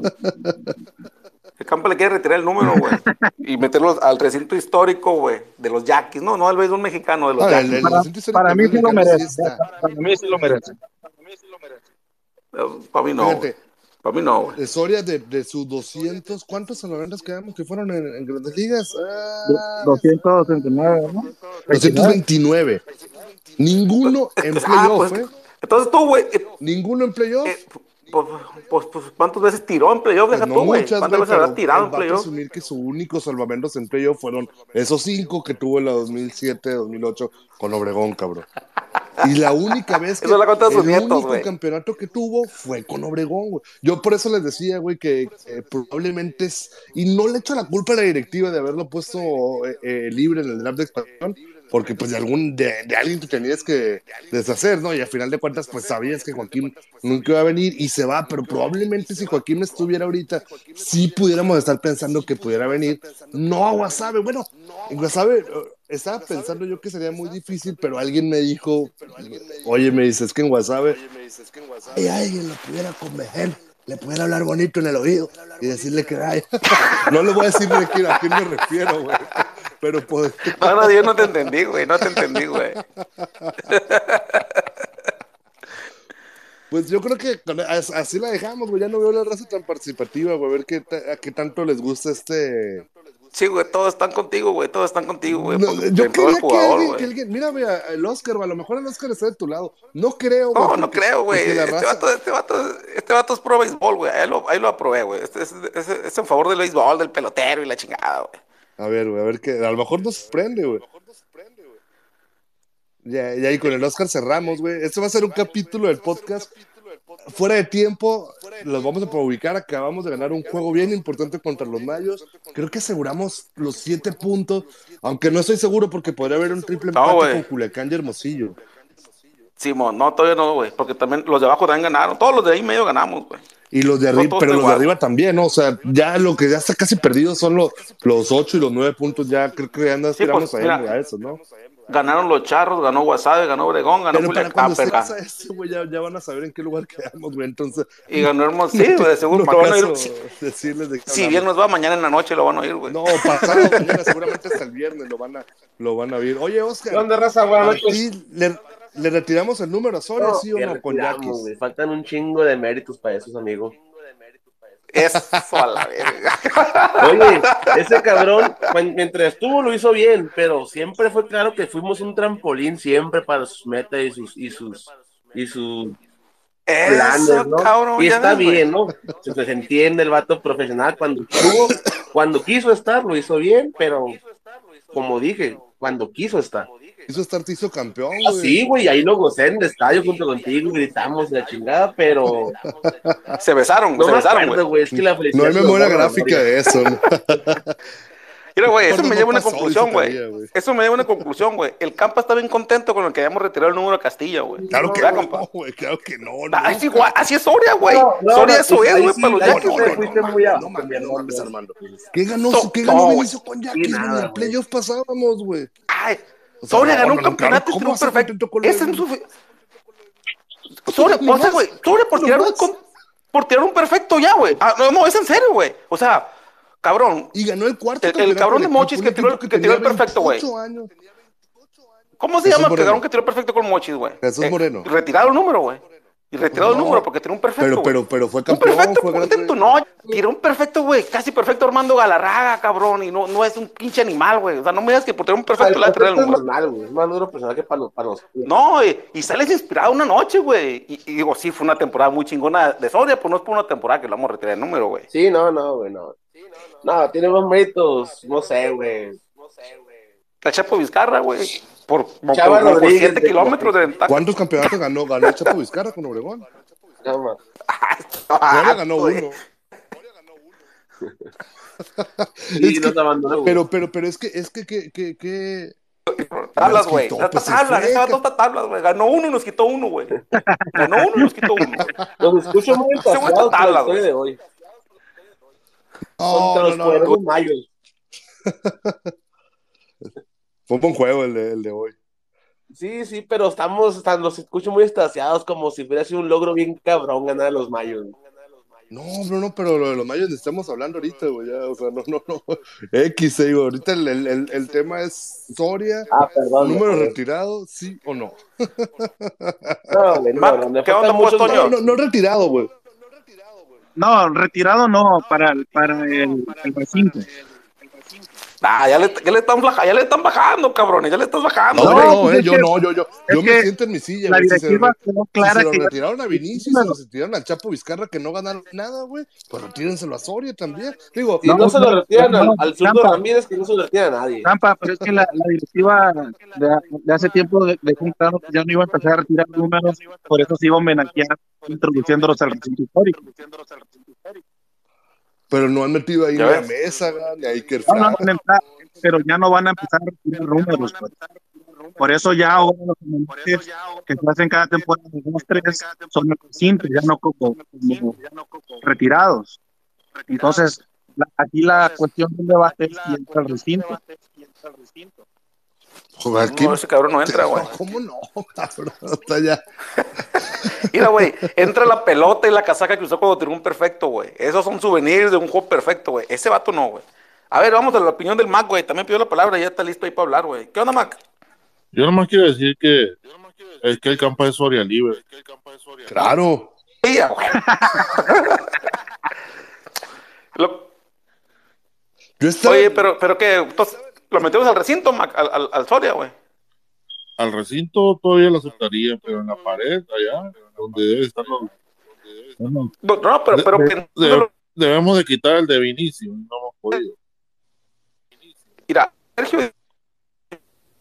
El campo le quiere retirar el número, güey. Y meterlo al recinto histórico, güey, de los Yaquis. No, no el béisbol mexicano, de los Ah, Yaquis. el- el Para, para mí sí lo mexicano sí merece. está. Para mí sí lo merece. Para mí no. Fíjate, Para mí no, güey. de Soria de, de sus 200, ¿cuántos salvamentos quedamos que fueron en, en grandes ligas? Ah, 269, ¿no? 229. Ninguno *laughs* en Ah, playoff, pues, ¿eh? entonces tú, güey, eh, Ninguno en playoff. eh, pues, pues, pues, ¿cuántas veces tiró en playoff? Pues Deja no tú, güey. muchas, ¿Cuántas veces habrá tirado en playoff? presumir que sus únicos salvamentos en playoff fueron esos cinco que tuvo en la 2007, 2008 con Obregón, cabrón. Y la única vez *laughs* que Eso sus el nietos, único campeonato que tuvo fue con Obregón, güey. Yo por eso les decía, güey, que eh, probablemente es y no le echo la culpa a la directiva de haberlo puesto eh, eh, libre en el draft de expansión, porque pues de algún de, de alguien te tenías que deshacer, ¿no? Y al final de cuentas pues sabías que Joaquín nunca iba a venir y se va, pero probablemente si Joaquín estuviera ahorita sí pudiéramos estar pensando que pudiera venir, no a Guasave, bueno, eh, estaba pensando yo que sería muy difícil, pero alguien me dijo, oye, me dices que en Guasave, ay, alguien lo pudiera convencer, le pudiera hablar bonito en el oído y decirle que ay, *laughs* no le voy a decir de quién, a quién me refiero, güey, pero pues, No, no, yo no te entendí, güey. No te entendí, güey. *laughs* pues yo creo que así la dejamos, güey, ya no veo la raza tan participativa, güey, a ver qué, a qué tanto les gusta este, Sí, güey, todos están contigo, güey, todos están contigo, güey. No, yo quería que alguien, güey. que alguien, mira, mira, el Oscar, güey, a lo mejor el Oscar está de tu lado. No creo, güey. No, no creo, güey. Este raza- vato, este, vato, este vato es pro béisbol, güey. Ahí lo, ahí lo aprobé, güey. Este es, es- es en favor del béisbol, del pelotero y la chingada, güey. A ver, güey, a ver qué. A lo mejor nos sorprende, güey. Ya, ya, y con el Oscar cerramos, güey. Este va a ser un capítulo del podcast. Fuera de tiempo, los vamos a ubicar. Acabamos de ganar un juego bien importante contra los Mayos. Creo que aseguramos los siete puntos, aunque no estoy seguro porque podría haber un triple No, empate güey. con Culiacán y Hermosillo. Simón, no, todavía no, güey. Porque también los de abajo también ganaron. Todos los de ahí medio ganamos, güey. Y los de arriba, pero los de arriba también, ¿no? O sea, ya lo que ya está casi perdido son los, los ocho y los nueve puntos. Ya creo que ya no Sí, aspiramos pues, a, mira. a eso, ¿no? Ganaron los Charros, ganó Guasave, ganó Obregón, ganó Pero para cuando eso, güey, ya, ya van a saber en qué lugar quedamos, güey. Entonces, y ganó Hermosillo. *laughs* Sí, güey, de seguro. no ¿para qué van a ir? caso Si, decirles de qué si hablamos. bien nos va mañana en la noche, lo van a oír, güey. No, pasado mañana, seguramente hasta el viernes lo van a, lo van a ver. Oye, Oscar, ¿Qué onda, raza? Buenas ¿a noches. ti le, le retiramos el número a Soria, sí o no, con Yaquis? güey. Faltan un chingo de méritos para esos, amigo. Eso a la verga. *laughs* Oye, ese cabrón, mientras estuvo lo hizo bien, pero siempre fue claro que fuimos un trampolín siempre para sus metas y sus y sus y sus planes, Eso, ¿no? cabrón. y está bien, ¿no? Se, se entiende el vato profesional cuando estuvo, cuando quiso estar lo hizo bien, pero como dije, cuando quiso estar. Hizo estar, te hizo campeón, Ah, güey. sí, güey, ahí lo gocé en el estadio junto contigo, gritamos la chingada, pero Se besaron, no se besaron, güey. es que la No hay memoria gráfica de eso, ¿no? *laughs* Mira, güey, eso me lleva a una conclusión, güey. Eso me lleva a una conclusión, güey. El Campa está bien contento con el que hayamos retirado el número a Castilla, güey. Claro que ¿Verdad, no, compa? *laughs* güey, claro que no. Ah, no, es igual, así es Soria, güey. No, no, Soria eso es, güey, para los Yankees, No mames, no mames, Armando. ¿Qué ganó, ¿qué ganó. Benicio con güey? En güey. playoffs pasábamos, güey. Ay, Soria ganó un campeonato y ¿cómo triunfo vas a perfecto. Ese es su... Soria, o sea, güey, Soria por tirar un... nomás. con- Por tirar un perfecto ya, güey. Ah, no, no, es en serio, güey. O sea, cabrón, Y ganó el cuarto. El- el cabrón de Mochis que un tiró- equipo que tiró el perfecto, güey. 28 años. ¿cómo se Jesús llama el cabrón que tiró perfecto con Mochis, güey? Jesús Moreno. Retirado el número, güey. Y retirado el número porque tiró un perfecto, Pero, pero, pero fue Un campeón, perfecto, fue ponte grande. en tu no, tiró un perfecto, güey, casi perfecto Armando Galarraga, cabrón, y no, no es un pinche animal, güey. O sea, no me digas que por tener un perfecto El le va a tirar el es número. normal, güey. Es más duro personaje para los, para los. No, y, y sales inspirado una noche, güey. Y, y digo, sí, fue una temporada muy chingona de Soria, pues no es por una temporada que le vamos a retirar el número, güey. Sí, no, no, güey, no. No, tiene más méritos, no sé, güey. La Chapo Vizcarra, güey, por, por, Chava por, Rodríguez 7 de- kilómetros de ventaja. ¿Cuántos campeonatos ganó? Ganó el Chapo Vizcarra con Obregón. No, ganó güey. uno. Sí, Es nos que- abandonó, güey. Pero, pero, pero es que, es que, que, que, que- Tablas, Nos güey. pues, tablas, fue, ese vato ca- está tablas, güey. Ganó uno y nos quitó uno, güey. Ganó uno y nos quitó uno. güey. Los escucho muy Ese güey entaciados está con la tabla, historia güey. de hoy. No, Contra no, los no, cuervos mayos. *laughs* Fue un buen juego el de, el de hoy. Sí, sí, pero estamos, están, los escucho muy estaciados como si hubiera sido un logro bien cabrón ganar a los mayos. No, no, no, pero lo de los mayos estamos hablando ahorita, güey. ya, O sea, no, no, no. *laughs* X, digo, ahorita el, el, el, el tema es Soria, Ah, perdón. número güey. retirado, sí o no. *laughs* No, no, no, ¿qué onda, pues, Toño? No, no, no retirado, güey. No, retirado no, para, el- para el, el recinto. Ah, ya le, ya le están, baja- ya le están bajando, cabrones. Ya le estás bajando. No, No, no, pues eh, yo que- no, yo, yo, yo me siento en mi silla, La güey. Si se, quedó si clara se lo que retiraron a Vinicius, se lo retiraron al Chapo Vizcarra que no ganaron nada, güey. Pues retírenselo a Soria también. Digo, Si no, No, se lo no, retiran al, no, al zurdo. Ramírez, que no se lo retiran a nadie. Tampa, pero es que la, la directiva de, de hace tiempo de, dejó un claro que ya no iba a empezar a retirar números, por eso se iba a homenajear introduciéndolos al recinto histórico. Pero no han metido ahí ni Ya a ves. Mesa, ni a Iker No, no van a entrar, pero ya no van a empezar a retirar números. pues. Por eso ya ahora los homenajes que se hacen cada temporada de dos, tres, son el recinto, ya no como, como retirados. Entonces, la- aquí la cuestión del debate es si entra el recinto. Joder, ¿quién- No, ese cabrón no entra, *laughs* güey. ¿Cómo no, *laughs* cabrón? Está ya. Mira, güey, entra la pelota y la casaca que usó cuando tiró un perfecto, güey. Esos son souvenirs de un juego perfecto, güey. Ese vato no, güey. A ver, vamos a la opinión del Mac, güey. También pidió la palabra y ya está listo ahí para hablar, güey. ¿Qué onda, Mac? Yo nomás quiero decir que es que el campo es Soria libre. Claro. Sí. *laughs* Lo- Yo estaba, Oye, pero, pero que entonces, lo metemos al recinto, Mac, al, al, al Soria, güey. Al recinto todavía lo aceptaría, pero en la pared, allá, donde debe estar los... No, no, pero, pero de- que de- debemos de quitar el de Vinicio, no hemos podido. Mira, Sergio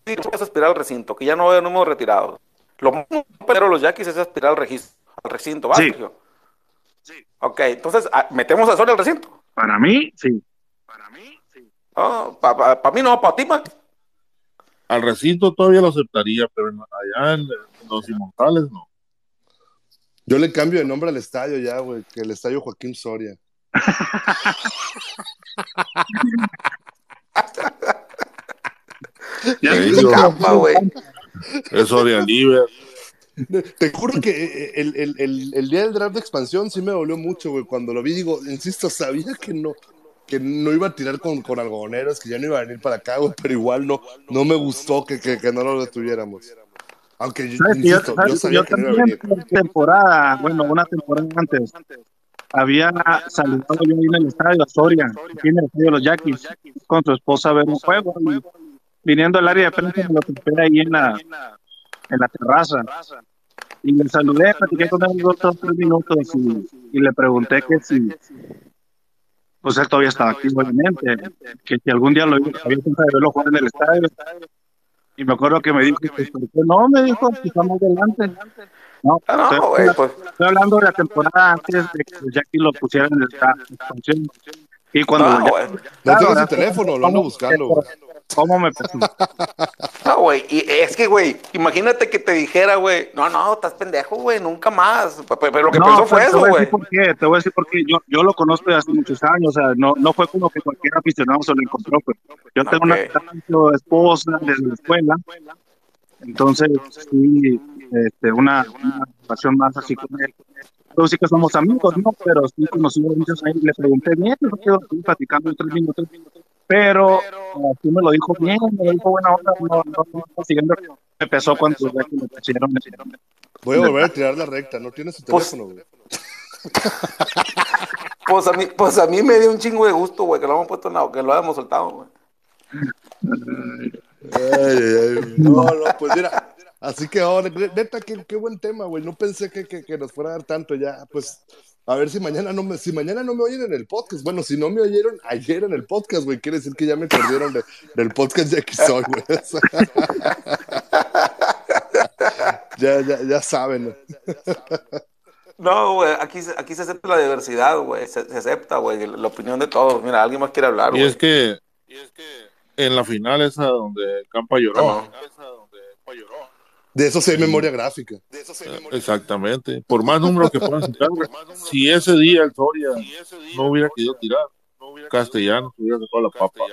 que es aspirar al recinto, que ya no, no hemos retirado. Lo más pero los Yaquis es aspirar al, regis- al recinto, ¿va, Sí. Sergio? Ok, entonces, ah, ¿metemos a Soria al recinto? Para mí, sí. para mí no, para ti, Mac. Al recinto todavía lo aceptaría, pero en- allá en, en los inmortales no. yo le cambio de nombre al estadio ya, güey, que el estadio Joaquín Soria. *laughs* Ya Capa, güey. Es Soria Libre. Te juro que eh, el, el, el, el día del draft de expansión sí me dolió mucho, güey. Cuando lo vi, digo, insisto, sabía que no, que no iba a tirar con, con algodoneros, que ya no iba a venir para acá, güey, pero igual no, no me gustó que, que, que no lo detuviéramos. Aunque, yo- ¿Sabes que yo, insisto, yo que sabía yo que no iba a también venir. por temporada, bueno, una temporada antes, había saludado yo en el estadio a Soria, en el estadio de los Yaquis, con su esposa a ver un juego. Y viniendo al área de prensa, me lo topé ahí en la, en la terraza. Y le saludé, platiqué con él dos o tres minutos y, y le pregunté que si, pues él todavía estaba aquí, obviamente, que si algún día lo había pensado de verlo jugar en el estadio. Y me acuerdo que me dijo, ¿por qué no? Me dijo, pues estamos delante. No, Ah, estoy, no, güey, pues. estoy hablando de la temporada antes de que Jackie lo pusieran en el expansión. Y cuando No, güey. Jackies- No tiene su teléfono, lo ando buscando. ¿Cómo me pesó? *laughs* No, güey, y es que, güey, imagínate que te dijera, güey, no, no, estás pendejo, güey, nunca más. Pe- Pero lo que pensó fue eso, güey. te voy a decir por qué. Yo, yo lo conozco desde hace muchos años, o sea, no, no fue como que cualquier aficionado se lo encontró. Pues. Yo tengo Ok. una esposa desde la escuela, entonces sí, este, una, una relación más así con él. Pero sí que somos amigos, ¿no? Pero sí conocí a muchos años, le pregunté bien, yo quedo platicando tres minutos, pero así me lo dijo bien, me lo dijo buena onda, no, no, siguiendo. Me pesó cuando me pusieron, me pusieron. Voy a volver a tirar la recta, no tiene su Pues- teléfono, güey. *laughs* Pues a mí, pues a mí me dio un chingo de gusto, güey, que lo hemos puesto en la, que lo hayamos soltado, güey. Ay, ay, ay. No, no, pues mira, así que ahora, neta, qué, qué buen tema, güey. No pensé que, que, que nos fuera a dar tanto ya, pues. A ver si mañana no me, si mañana no me oyen en el podcast. Bueno, si no me oyeron ayer en el podcast, güey, quiere decir que ya me perdieron de- del podcast de aquí soy, güey. *laughs* ya, ya, ya saben. No, güey, aquí, se- aquí se acepta la diversidad, güey, se, se acepta, güey, la opinión de todos. Mira, alguien más quiere hablar, Y güey. es que en la final esa donde Campa lloró. Ajá. De eso sí hay memoria gráfica. Exactamente. Por más números que puedan sacar, *laughs* si ese día el Soria no hubiera querido tirar, Castellanos hubiera sacado la papa.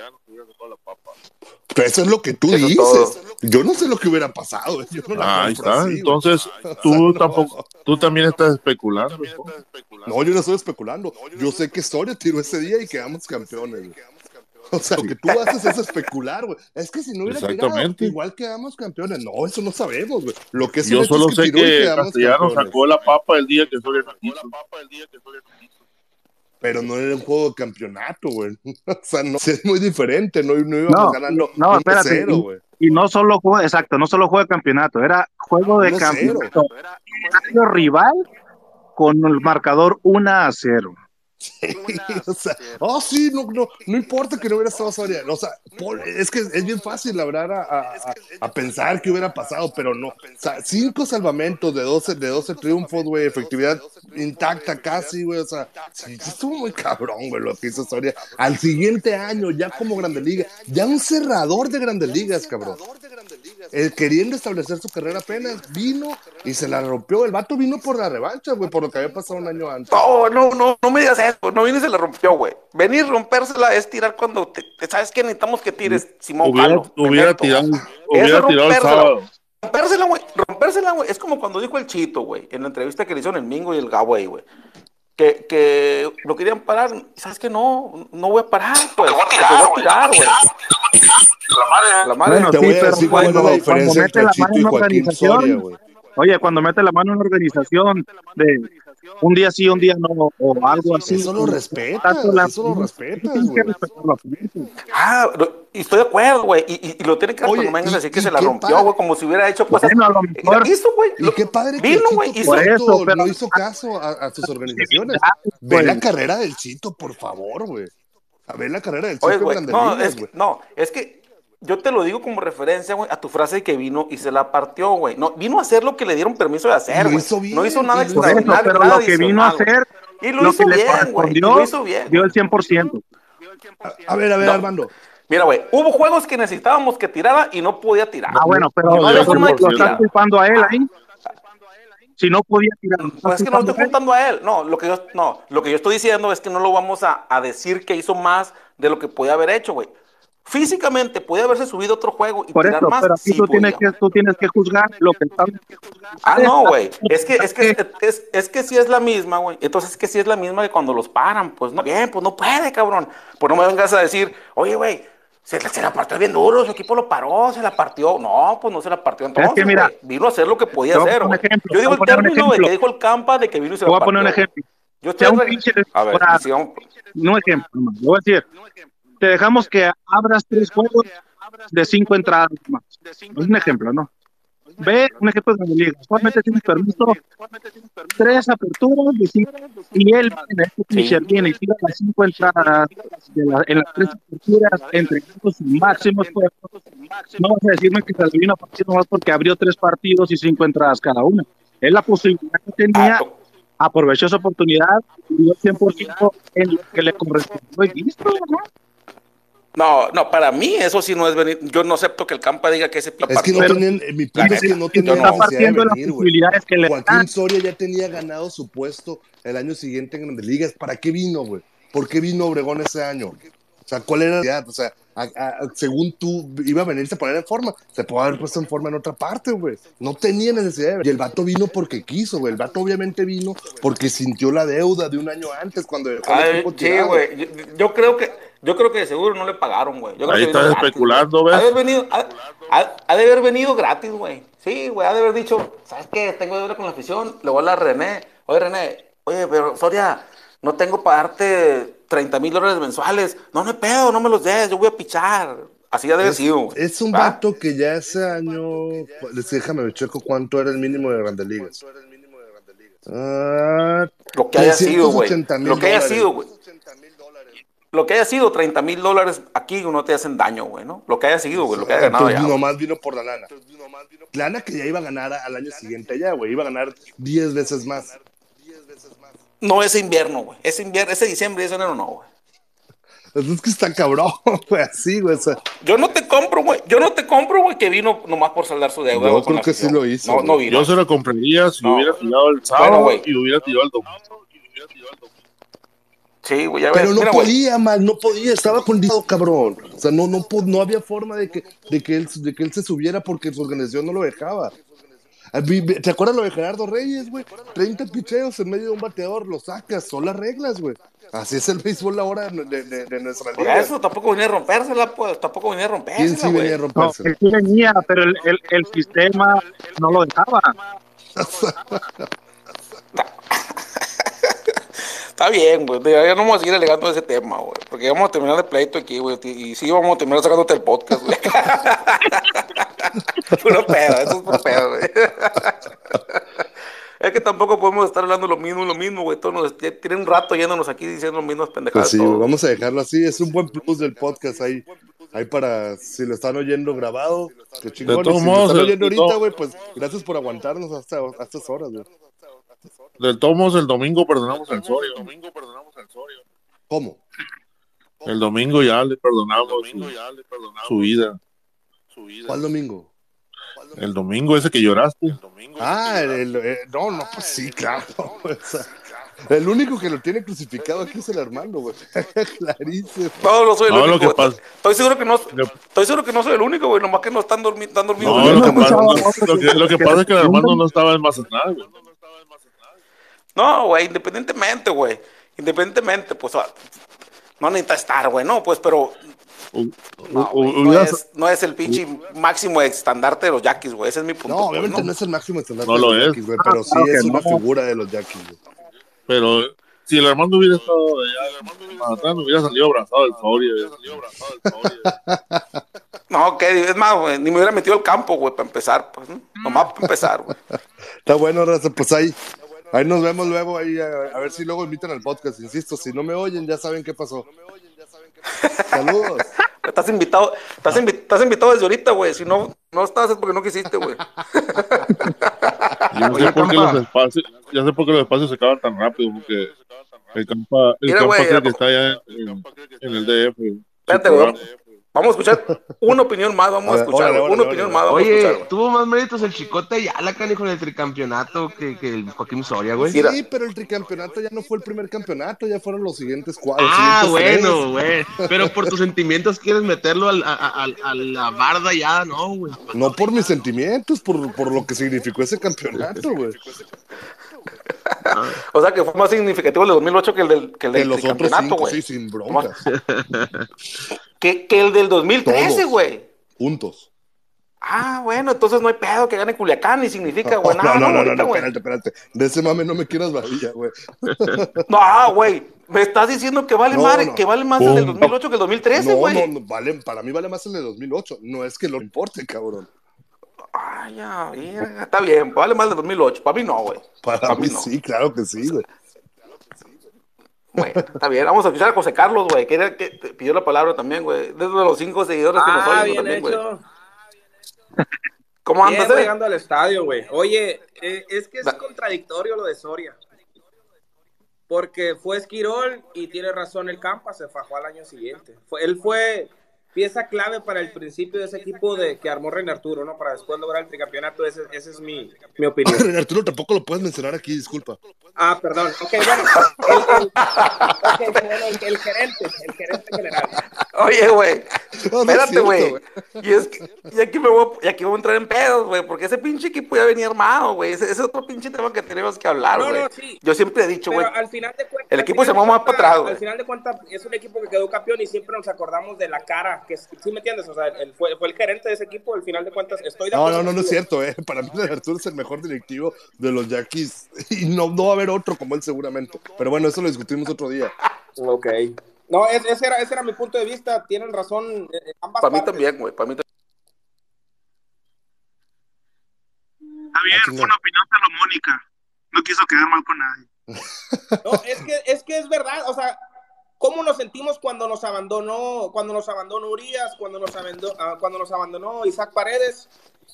Pero eso es lo que tú Eso dices. todo. Yo no sé lo que hubiera pasado. Yo no la Ahí está. así. Entonces, tú *laughs* tampoco, tú también estás especulando. ¿no? No, yo no estoy especulando. Yo sé que Soria tiró ese día y quedamos campeones. *laughs* O sea, lo que tú haces es especular, güey. Es que si no hubiera tirado, Exactamente. igual quedamos campeones. No, eso no sabemos, güey. Lo que es Yo un solo es que sé tiró y que quedamos Castellanos campeones. sacó la papa el día que no quiso. Pero no era un juego de campeonato, güey. *laughs* O sea, no, sí es muy diferente. No, no íbamos No, ganando no, espérate. 1-0, güey. Y no solo juego, exacto, no solo juego de campeonato, era juego de 1-0. campeonato. Estadio rival con el marcador 1 a 0. *laughs* o sea, oh, sí, no, no, no importa que no hubiera estado Soria. O sea, es que es bien fácil hablar a, a- a- pensar que hubiera pasado, pero no. O sea, cinco salvamentos de 12, de 12 triunfos, güey, efectividad intacta casi, güey. O sea, sí, sí estuvo muy cabrón, güey, lo que hizo Soria. Al siguiente año, ya como Grande Liga, ya un cerrador de Grandes Ligas, cabrón. El queriendo establecer su carrera apenas vino y se la rompió. El vato vino por la revancha, güey, por lo que había pasado un año antes. No, no, no, no me digas eso, no viene y se la rompió, güey. Venir, rompérsela es tirar cuando te, te- sabes que necesitamos que tires, Simón Hubiera, Palo, hubiera tirado, hubiera tirado el rompérsela. sábado. Rompérsela, güey, rompérsela, güey, es como cuando dijo el Chito, güey, en la entrevista que le hicieron el Mingo y el Gawey, güey. Que, que lo querían parar, ¿sabes que No, no voy a parar, pues. Porque voy a tirar, güey. La madre. Bueno, Te sí, voy a pero decir cuál es cuando- la diferencia cuando mete entre la Chito mano y en una Joaquín organización, Soria, güey. Oye, cuando mete la mano en una organización de un día sí, un día no, o algo así. Eso lo respetas, eso lo respetas. Ah, lo- y estoy de acuerdo, güey. Y, y- y lo tiene que hacer Oye, cuando vengas a y- decir que se la rompió, güey, como si hubiera hecho cosas. Bueno, a lo mejor. Güey. Y Lo- qué padre que Vino, Chito güey, hizo- eso, pero- no hizo caso a, a sus organizaciones. Ve la carrera del Chito, por favor, güey. A ver la carrera del Chito no, es que, no, es que yo te lo digo como referencia, güey, a tu frase de que vino y se la partió, güey. No, vino a hacer lo que le dieron permiso de hacer, güey. No hizo nada Por eso, extraordinario, pero nada lo que vino a hacer, güey. Y lo, lo hizo que bien, güey. Lo hizo bien. dio el 100%. A, a ver, a ver, No. Armando. Mira, güey, hubo juegos que necesitábamos que tirara y no podía tirar. Ah, bueno, pero No, lo, forma de lo estás culpando a él ahí. Si no podía tirar. Pues es que no lo estoy culpando contando a él. No, lo que yo, no, lo que yo estoy diciendo es que no lo vamos a, a decir que hizo más de lo que podía haber hecho, güey. Físicamente podía haberse subido otro juego y Por tirar eso, más. pero aquí Sí tú, tienes que, tú tienes que juzgar lo que está. Ah, no, güey. Es que, es que, es, es que sí es la misma, güey. Entonces es que sí es la misma que cuando los paran. Pues no, bien, pues no puede, cabrón. Pues no me vengas a decir, oye, güey, se, la- se la partió bien duro, su equipo lo paró, se la partió. No, pues no se la partió entonces. que mira, vino a hacer lo que podía voy hacer, ejemplo, Yo digo el voy término, güey, que dijo el Campa de que vino y se Te voy la a poner un partió. ejemplo. Yo estoy un pinche A ver. No ejemplo, voy a decir. Te dejamos que abras tres juegos de cinco entradas más. Es un ejemplo, ¿no? Ve un ejemplo de la liga. Solamente tienes permiso tres aperturas de cinco. Y él viene, este pitcher viene y tira las cinco entradas de la- en las tres aperturas, entregando su máximo esfuerzo. No vas a decirme que se le vino a partir nomás porque abrió tres partidos y cinco entradas cada una. Es la posibilidad que tenía, Ah, aprovechó esa oportunidad y dio 100% en lo que le correspondió y listo, ¿no? No, no, para mí eso sí no es venir. Yo no acepto que el Campa diga que ese Es que no Pero- tenían, en mi punto es que no tenían está necesidad de venir, güey. Joaquín Soria ya tenía ganado su puesto el año siguiente en Grandes Ligas. ¿Para qué vino, güey? ¿Por qué vino Obregón ese año? O sea, ¿cuál era la necesidad? O sea, a- a- según tú, iba a venirse a poner en forma. Se puede haber puesto en forma en otra parte, güey. No tenía necesidad de. Y el vato vino porque quiso, güey. El vato obviamente vino porque sintió la deuda de un año antes cuando dejó el Ay, equipo sí, tirado. güey. Yo, yo creo que, yo creo que de seguro no le pagaron, güey. Ahí que estás especulando, güey. ¿ves? Ha de haber venido, ha, ha- ha de haber venido gratis, güey. Sí, güey, ha de haber dicho, ¿sabes qué? Tengo deuda con la afición. Le voy a hablar a René. Oye, René, oye, pero Soria, no tengo para darte 30 mil dólares mensuales. No, no hay pedo, no me los des, yo voy a pichar. Así ha de haber Es, sido. es un ¿Va? vato que ya ese año. les- Déjame ver, checo cuánto era el mínimo de Grandes Ligas. Ah, Lo que haya sido, güey. 380,000 Lo que haya sido, güey. Lo que haya sido 30 mil dólares aquí no te hacen daño, güey, ¿no? Lo que haya sido, güey, lo que haya ganado Entonces, ya. nomás vino por la lana. Lana que ya iba a ganar al año siguiente ya, güey. Iba a ganar 10 veces más. No ese invierno, güey. Ese invierno, ese diciembre y ese enero no, güey. Pues es que está cabrón, *laughs* güey, así, güey. o sea, Yo no te compro, güey. Yo no te compro, güey, que vino nomás por saldar su deuda. Yo creo que sí lo hizo, No, no vino. Yo se lo compraría si No. hubiera tirado el sábado Bueno, güey. y hubiera tirado el domingo. Sí, güey, ya ves. pero no Mira, güey. podía, man, no podía, estaba condicionado, cabrón. O sea, no, no, no había forma de que, de, que él, de que él se subiera porque su organización no lo dejaba. ¿Te acuerdas lo de Gerardo Reyes, güey? 30 picheos en medio de un bateador, lo sacas, son las reglas, güey. Así es el béisbol ahora de, de- de nuestra Por liga. eso tampoco venía a rompérsela, pues. Tampoco venía a ¿Quién rompérsela, sí venía a güey. No, romperse? él sí venía, pero el, el, el sistema no lo dejaba. *laughs* Está bien, güey. Ya no vamos a seguir alegando ese tema, güey. Porque vamos a terminar de pleito aquí, güey. Y sí, vamos a terminar sacándote el podcast, güey. *laughs* puro pedo, eso es puro pedo, güey. *laughs* Es que tampoco podemos estar hablando lo mismo, lo mismo, güey. Todos nos, tienen un rato yéndonos aquí diciendo lo mismo pendejadas. Pues sí, todos. vamos a dejarlo así. Es un buen plus del podcast ahí. Ahí para, si lo están oyendo grabado, qué chingón. De todos si lo modos, están de- oyendo de ahorita, güey, pues gracias por aguantarnos hasta, hasta estas horas, güey. Del tomos, el domingo perdonamos al Soria. ¿Cómo? El domingo ya le perdonamos su, su vida. ¿Cuál domingo? El domingo ese que lloraste. Ah, el, el- no, no, pues sí, *laughs* claro. el único que lo tiene crucificado *laughs* aquí es el Armando, güey. Clarísimo. No, no soy el No, lo único. que güey. pasa- Estoy seguro que no, Lo- estoy seguro que no soy el único, güey. Nomás que no están, dormi están dormidos. No, lo, que *laughs* pasa, lo, lo que, lo que que es que el. Armando no estaba en Mazatlán, güey. No, güey, independientemente, güey. Independientemente, pues, ah, no necesita estar, güey, no, pues, pero no, güey, es, no es el pinche máximo estandarte de los Yaquis, güey. Ese es mi punto. No, obviamente ¿no? no es el máximo estandarte No lo de los es. Yankees, güey, Ah, pero sí claro es una no. figura de los Yankees, güey. Pero si el Armando hubiera estado allá, más atrás, hubiera salido abrazado el Soria. hubiera salido abrazado el. *laughs* No, que es más, güey, ni me hubiera metido al campo, güey, para empezar, pues, ¿no? Nomás para empezar, güey. Está bueno, Raza, pues ahí, ahí nos vemos luego, ahí a, a ver si luego invitan al podcast, insisto, si no me oyen ya saben qué pasó. Saludos. *laughs* Estás invitado, estás, invi- estás invitado desde ahorita, güey. Si no, no estás es porque no quisiste, güey. *laughs* Yo no sé por qué los espacios, ya sé por qué los espacios se acaban tan rápido, porque el campa, el Mira, campa que está allá en, en el DF. Espérate, güey. Vamos a escuchar una opinión más, vamos a *laughs* A escuchar, órale, güey. órale, Una opinión órale. más, vamos a Oye, escuchar, güey. tuvo más méritos el Chicote y la canijo en el tricampeonato que, que el Joaquín Soria, güey. Sí, pero el tricampeonato ya no fue el primer campeonato, ya fueron los siguientes cuatro. Ah, siguientes bueno, güey. Pero por tus *laughs* sentimientos quieres meterlo al- a, a- a- a la barda ya, no, güey. No por mis sentimientos, por, por lo que significó ese campeonato, güey. O sea, que fue más significativo el de 2008 que el del, que el De del los campeonato, güey. sí, sin broncas. *laughs* Que, que el del 2013, Todos. güey. Juntos. Ah, bueno, entonces no hay pedo que gane Culiacán ni significa, *laughs* güey. no, no, no, no, no, espérate, espérate. De ese mame no me quieras varilla, güey. *laughs* No, güey. Me estás diciendo que vale más, que vale más el del Pum. 2008 que el 2013, No, güey. no, no, vale, para mí vale más el de 2008. No es que lo importe, cabrón. Ay, ya, verga, está bien, vale más del 2008. Para mí no, güey. Para Pa' mí mí no. sí, claro que sí, güey. Bueno, está bien. Vamos a escuchar a José Carlos, güey, que, era- que te pidió la palabra también, güey. Desde los cinco seguidores que nos Ah, oyen bien también, güey. hecho. ¿Cómo Bien, andas, voy eh? llegando al estadio, güey. Oye, eh, es que es Da- contradictorio lo de Soria. Porque fue Esquirol y tiene razón el Campa, se fajó al año siguiente. Fue, él fue pieza clave para el principio de ese equipo de que armó René Arturo, ¿no? Para después lograr el tricampeonato. Ese- Esa es mi, mi opinión. René Arturo tampoco lo puedes mencionar aquí, disculpa. Ah, perdón. Ok, bueno. El, el- ok, bueno, el- el gerente, el gerente general. Oye, güey. *laughs* No, no es Espérate, güey. Y es que, y aquí me voy, a- y aquí voy a entrar en pedos, güey, porque ese pinche equipo ya venía armado, güey. Ese, ese es otro pinche tema que tenemos que hablar, No, güey. no, sí. Yo siempre he dicho, Pero güey. al final de cuentas. el equipo se armó más para atrás, güey. Al final de cuentas, es un equipo que quedó campeón y siempre nos acordamos de la cara. que ¿Sí me entiendes? O sea, fue, fue el gerente de ese equipo. Al final de cuentas, estoy de No, acuerdo no, no, no es cierto, eh. Para mí Arturo es el mejor directivo de los Yankees *laughs* y no, no va a haber otro como él seguramente. Pero bueno, eso lo discutimos otro día. Ok. No, es- ese, era, ese era mi punto de vista. Tienen razón eh, ambas Para mí partes. también, güey. Para mí también. Está bien, fue una opinión salomónica. No quiso quedar mal con nadie. No, es que, es que es verdad, o sea, ¿cómo nos sentimos cuando nos abandonó, cuando nos abandonó Urias, cuando nos abandonó, ah, cuando nos abandonó Isaac Paredes?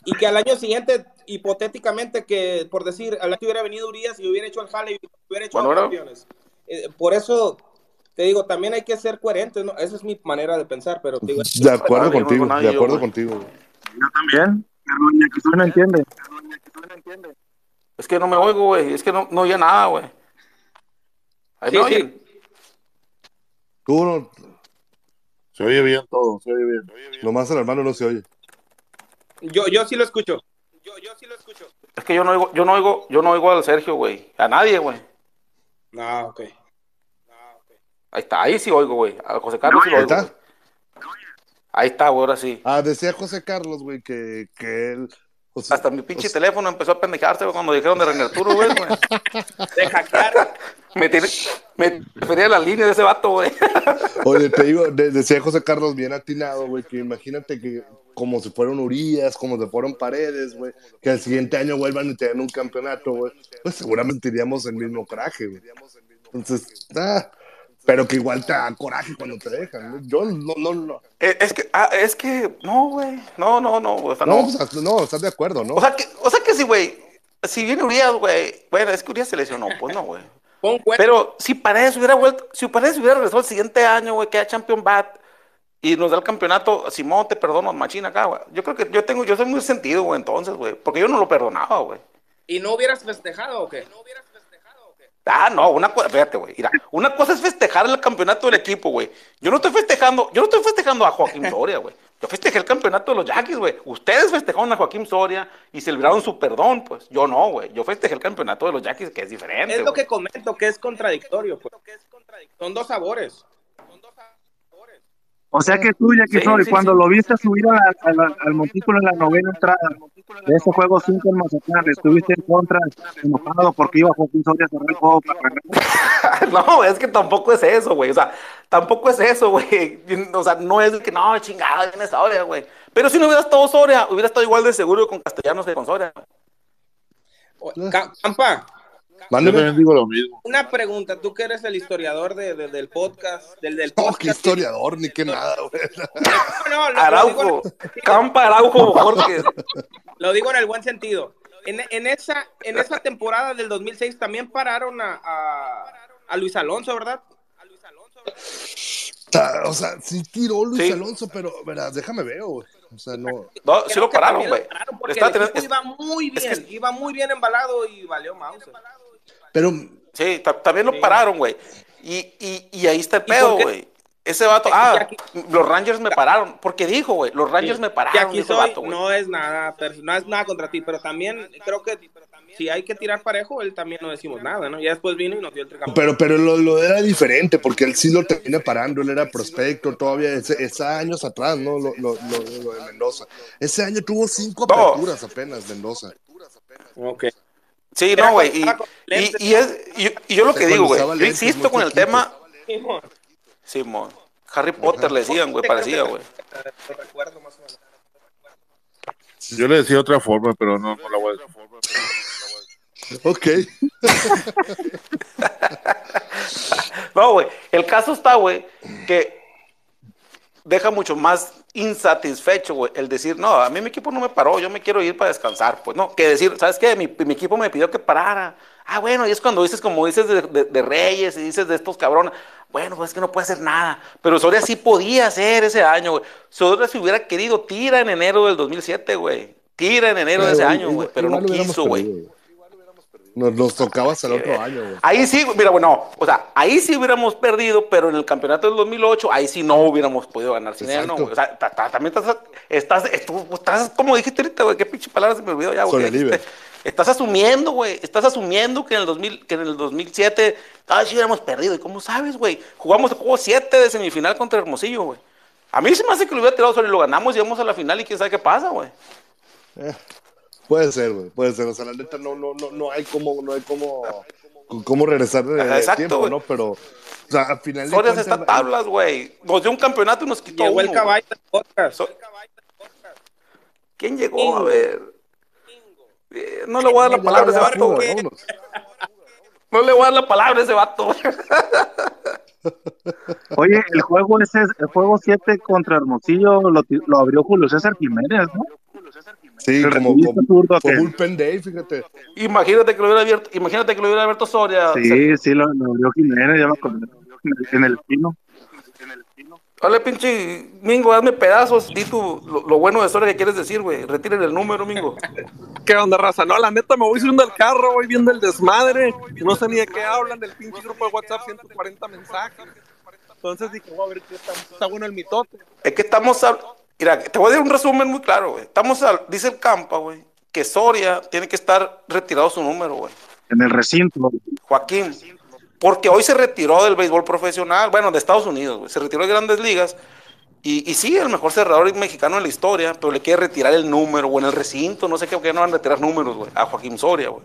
Y que al año siguiente, hipotéticamente, que por decir, al año hubiera venido Urias y hubiera hecho el jale y hubiera hecho Bueno, los campeones. Eh, por eso te digo, también hay que ser coherentes, ¿no? Esa es mi manera de pensar, pero te digo, De acuerdo contigo, no, no, de yo, acuerdo güey. contigo. güey. Yo también. Pero doña que no entiende. Es que no me oigo, güey. Es que no, no oía nada, güey. Ahí Sí, me sí. oyen. Tú no, Se oye bien todo, se oye bien. nomás el hermano no se oye. yo, yo sí lo escucho. Yo, yo sí lo escucho. Es que yo no oigo, yo no oigo, yo no oigo al Sergio, güey. A nadie, güey. Ah, ok. Ahí está, ahí sí oigo, güey. A José Carlos sí lo Ahí oigo. está. güey. Ahí está, güey, ahora sí. Ah, decía José Carlos, güey, que, que él. o sea, Hasta mi pinche teléfono empezó a pendejarse güey, cuando dijeron de René Arturo, güey. güey. *laughs* De hackear. Me, me refería a la línea de ese vato, güey. *laughs* Oye, te digo, de- decía José Carlos bien atinado, güey, que imagínate que como si fueron Urias, como si fueron Paredes, güey, que al siguiente año vuelvan y tengan un campeonato, güey, pues seguramente tendríamos el mismo coraje, güey. Entonces, ah, pero que igual te da coraje cuando te dejan. ¿no? Yo no, no, no. Eh, Es que, ah, es que, no, güey. No, no, no, güey. O sea, No, no. pues, no, estás de acuerdo, ¿no? O sea que, o sea que sí, güey. Si viene Urias, güey. Bueno, es que Urias se lesionó, pues no, güey. Pon cuenta. Pero si Paredes hubiera vuelto, si Paredes hubiera regresado el siguiente año, güey, queda Champion Bat y nos da el campeonato, Simón, te perdono, machina acá, güey. Yo creo que yo tengo, yo soy muy sentido, güey, entonces, güey, porque yo no lo perdonaba, güey. ¿Y no hubieras festejado o qué? Ah, no, una cosa, fíjate, güey, mira, una cosa es festejar el campeonato del equipo, güey. Yo no estoy festejando, yo no estoy festejando a Joaquín Soria, güey. Yo festejé el campeonato de los Yankees, güey. Ustedes festejaron a Joaquín Soria y celebraron su perdón, pues. Yo no, güey. Yo festejé el campeonato de los Yankees, que es diferente. Es lo que comento, que es contradictorio. pues. Son dos sabores. O sea que tú, ya que Sí, soy, sí, cuando sí. lo viste subir a la- a la- al montículo en la novena entrada de ese juego 5 en Mazatlán, estuviste en contra, enojado porque iba Joaquín Soria a cerrar el juego para ganar. *laughs* No, es que tampoco es eso, güey. O sea, tampoco es eso, güey. *laughs* O sea, no es de que no, chingada, viene Soria, güey. Pero si no hubiera estado Soria, hubiera estado igual de seguro con Castellanos que con Soria. O- Campa, Yo Mándeme. también digo lo mismo. una pregunta. Tú que eres el historiador de, de- del podcast, del, del No, podcast. qué historiador, ni qué nada, güey. No, no, lo- lo, digo, Araujo, Campa, Araujo, Jorge. lo digo en el buen sentido. En, en esa, en esa temporada del 2006 también pararon a, a, a Luis Alonso, ¿verdad? Ta- O sea, sí tiró Luis Sí. Alonso, pero, verás, déjame ver, güey. O sea, no. No, sí lo pararon, güey. iba muy es bien, que- iba muy bien embalado y valió Mauser. Pero, Sí, ta- también lo Sí. pararon, güey. Y, y, y ahí está el ¿Y por pedo, güey. Ese vato, ah, aquí- los Rangers me pararon. Porque dijo, güey, los Rangers me Y pararon. aquí soy, vato, no es nada, no es nada contra ti, pero también creo que si hay que tirar parejo, él también no decimos nada, ¿no? Ya después vino y nos dio el tricampeón. pero, pero lo, lo era diferente, porque él sí lo termina parando, él era prospecto todavía, ese, ese años atrás, ¿no? Lo, lo, lo- lo de Mendoza. Ese año tuvo cinco aperturas apenas, Mendoza. Ok. Sí, Era no, güey. Y, es, y, y yo lo que digo, güey. Yo insisto con el tema. Simón. Simón. Harry Potter le decían, güey, parecía, güey. Lo recuerdo más o menos. Yo le decía de otra forma, pero no, no la voy a decir. Ok. *laughs* No, güey. El caso está, güey, que deja mucho más insatisfecho, güey, el decir, no, a mí mi equipo no me paró, yo me quiero ir para descansar, pues, no, que decir, ¿sabes qué? Mi, mi equipo me pidió que parara. Ah, bueno, y es cuando dices, como dices de, de- de Reyes y dices de estos cabrones, bueno, pues es que no puede hacer nada. Pero Soria sí podía hacer ese año, güey. Soria si hubiera querido, tira en enero del 2007, güey. Tira en enero de ese año, güey, pero no quiso, güey. Nos, nos tocaba hasta el otro año, güey. Ahí sí, mira, bueno, o sea, ahí sí hubiéramos perdido, pero en el campeonato del 2008, ahí sí no hubiéramos podido ganar sin él, ¿no? Güey? O sea, ta- ta- también estás, estás, estás, como dijiste ahorita, güey, qué pinche palabra se me olvidó ya, güey. Libre. Estás asumiendo, güey, estás asumiendo que en el 2000, que en el 2007, ah, sí hubiéramos perdido. ¿Y cómo sabes, güey? Jugamos el juego 7 de semifinal contra Hermosillo, güey. A mí se me hace que lo hubiera tirado sobre y lo ganamos, llegamos a la final y quién sabe qué pasa, güey. Puede ser, güey, puede ser. O sea, la neta no, no, no, no hay cómo, no hay cómo, cómo regresar de, Ajá, de exacto, tiempo. ¿no? Pero, o sea, al final de cuentas, está tablas, güey. Nos dio un campeonato y nos quitó Llegó uno, el caballo del podcast. So- ¿Quién llegó? Ingo. A ver. Eh, no le voy a dar la palabra a ese vato, güey. No le voy a dar la palabra a ese vato. Oye, el juego ese, el juego 7 contra Hermosillo lo, lo abrió Julio César Jiménez, ¿no? Sí, El como, que- Bullpen Day, fíjate. Imagínate que lo hubiera abierto, imagínate que lo hubiera abierto Soria. Sí, sí, lo, lo abrió Jiménez, ya me acordé. En el pino. Dale, pinche Mingo, hazme pedazos. Di tu, lo, lo bueno de Soria que quieres decir, güey. Retiren el número, Mingo. *laughs* ¿Qué onda, raza? No, la neta, me voy subiendo al carro, voy viendo el desmadre. No sé ni de qué hablan del pinche grupo de WhatsApp, 140 mensajes. Entonces dije, voy a ver qué está, está bueno el mitote. Es que estamos. a- Mira, te voy a dar un resumen muy claro, güey. Estamos, al- dice el Campa, güey, que Soria tiene que estar retirado su número, güey. En el recinto. Joaquín. Porque hoy se retiró del béisbol profesional, bueno, de Estados Unidos, güey. Se retiró de grandes ligas. Y, y sí, el mejor cerrador mexicano en la historia, pero le quiere retirar el número o en el recinto, no sé qué, que no van a retirar números, güey, a Joaquín Soria, güey.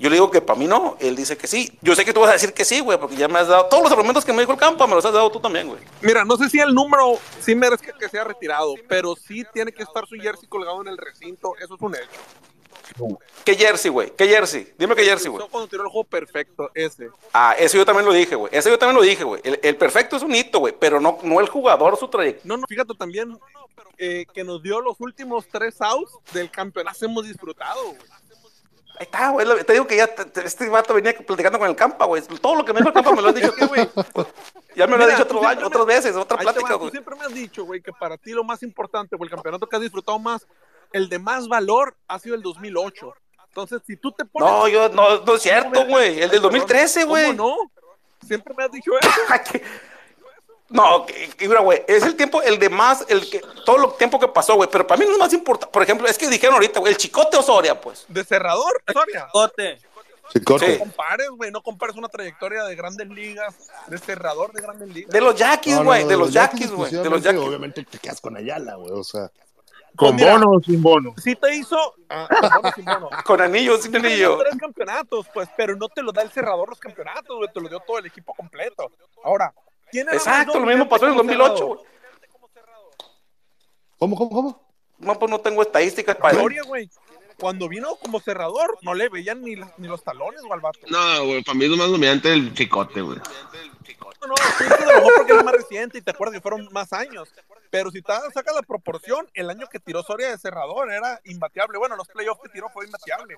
Yo le digo que para mí no, él dice que sí. Yo sé que tú vas a decir que sí, güey, porque ya me has dado todos los argumentos que me dijo el Campa, me los has dado tú también, güey. Mira, no sé si el número sí merezca que sea retirado, pero sí tiene que estar su jersey colgado en el recinto. Eso es un hecho. ¿Qué jersey, güey? ¿Qué jersey? Dime qué jersey, güey. Cuando tiró el juego perfecto, ese. Ah, eso yo también lo dije, güey. Eso yo también lo dije, güey. El, el perfecto es un hito, güey, pero no, no el jugador, su trayectoria. No, no, fíjate también eh, que nos dio los últimos tres outs del campeonato. Hemos disfrutado, güey. Ahí está, güey. Te digo que ya te- te- este vato venía platicando con el Campa, güey. Todo lo que me dijo el Campa me lo has dicho aquí, güey. Ya me lo has dicho otro año, me- otras veces, otra Ahí plática, tú güey. siempre me has dicho, güey, que para ti lo más importante o el campeonato que has disfrutado más, el de más valor ha sido el 2008. Entonces, si tú te pones... No, yo, no, no es cierto, güey. El del 2013, güey. ¿Cómo no? Siempre me has dicho eso. *laughs* No, mira, güey, es el tiempo, el de más, el que, todo el tiempo que pasó, güey, pero para mí no es más importante, por ejemplo, es que dijeron ahorita, güey, el Chicote Osoria, pues. ¿De cerrador? Soria. Chicote. Sí, corte. Sí. compares, güey, no compares una trayectoria de grandes ligas, de cerrador de grandes ligas. De los Yaquis, No, no, güey, no, de los Yaquis, güey, de los Yaquis. Obviamente te quedas con Ayala, güey, o sea. ¿Con Pues mira. bono o sin bono? Sí te hizo ah, con bono, sin bono. *laughs* Con anillo, sin anillo. tres campeonatos, pues, pero no te lo da el cerrador los campeonatos, güey, te lo dio todo el equipo completo. Ahora, ¿quién era más Exacto, lo mismo pasó en el como 2008, cerrador? güey. ¿Cómo, cómo, cómo? No, pues no tengo estadísticas para Gloria, güey. Cuando vino como cerrador, no le veían ni, las- ni los talones, güey, al vato. No, güey, para mí es lo más dominante el chicote, güey. No, no, sí, a lo mejor porque era más reciente y te acuerdas que fueron más años. Pero si te sacas la proporción, el año que tiró Soria de cerrador era imbateable. Bueno, los playoffs que tiró fue imbateable.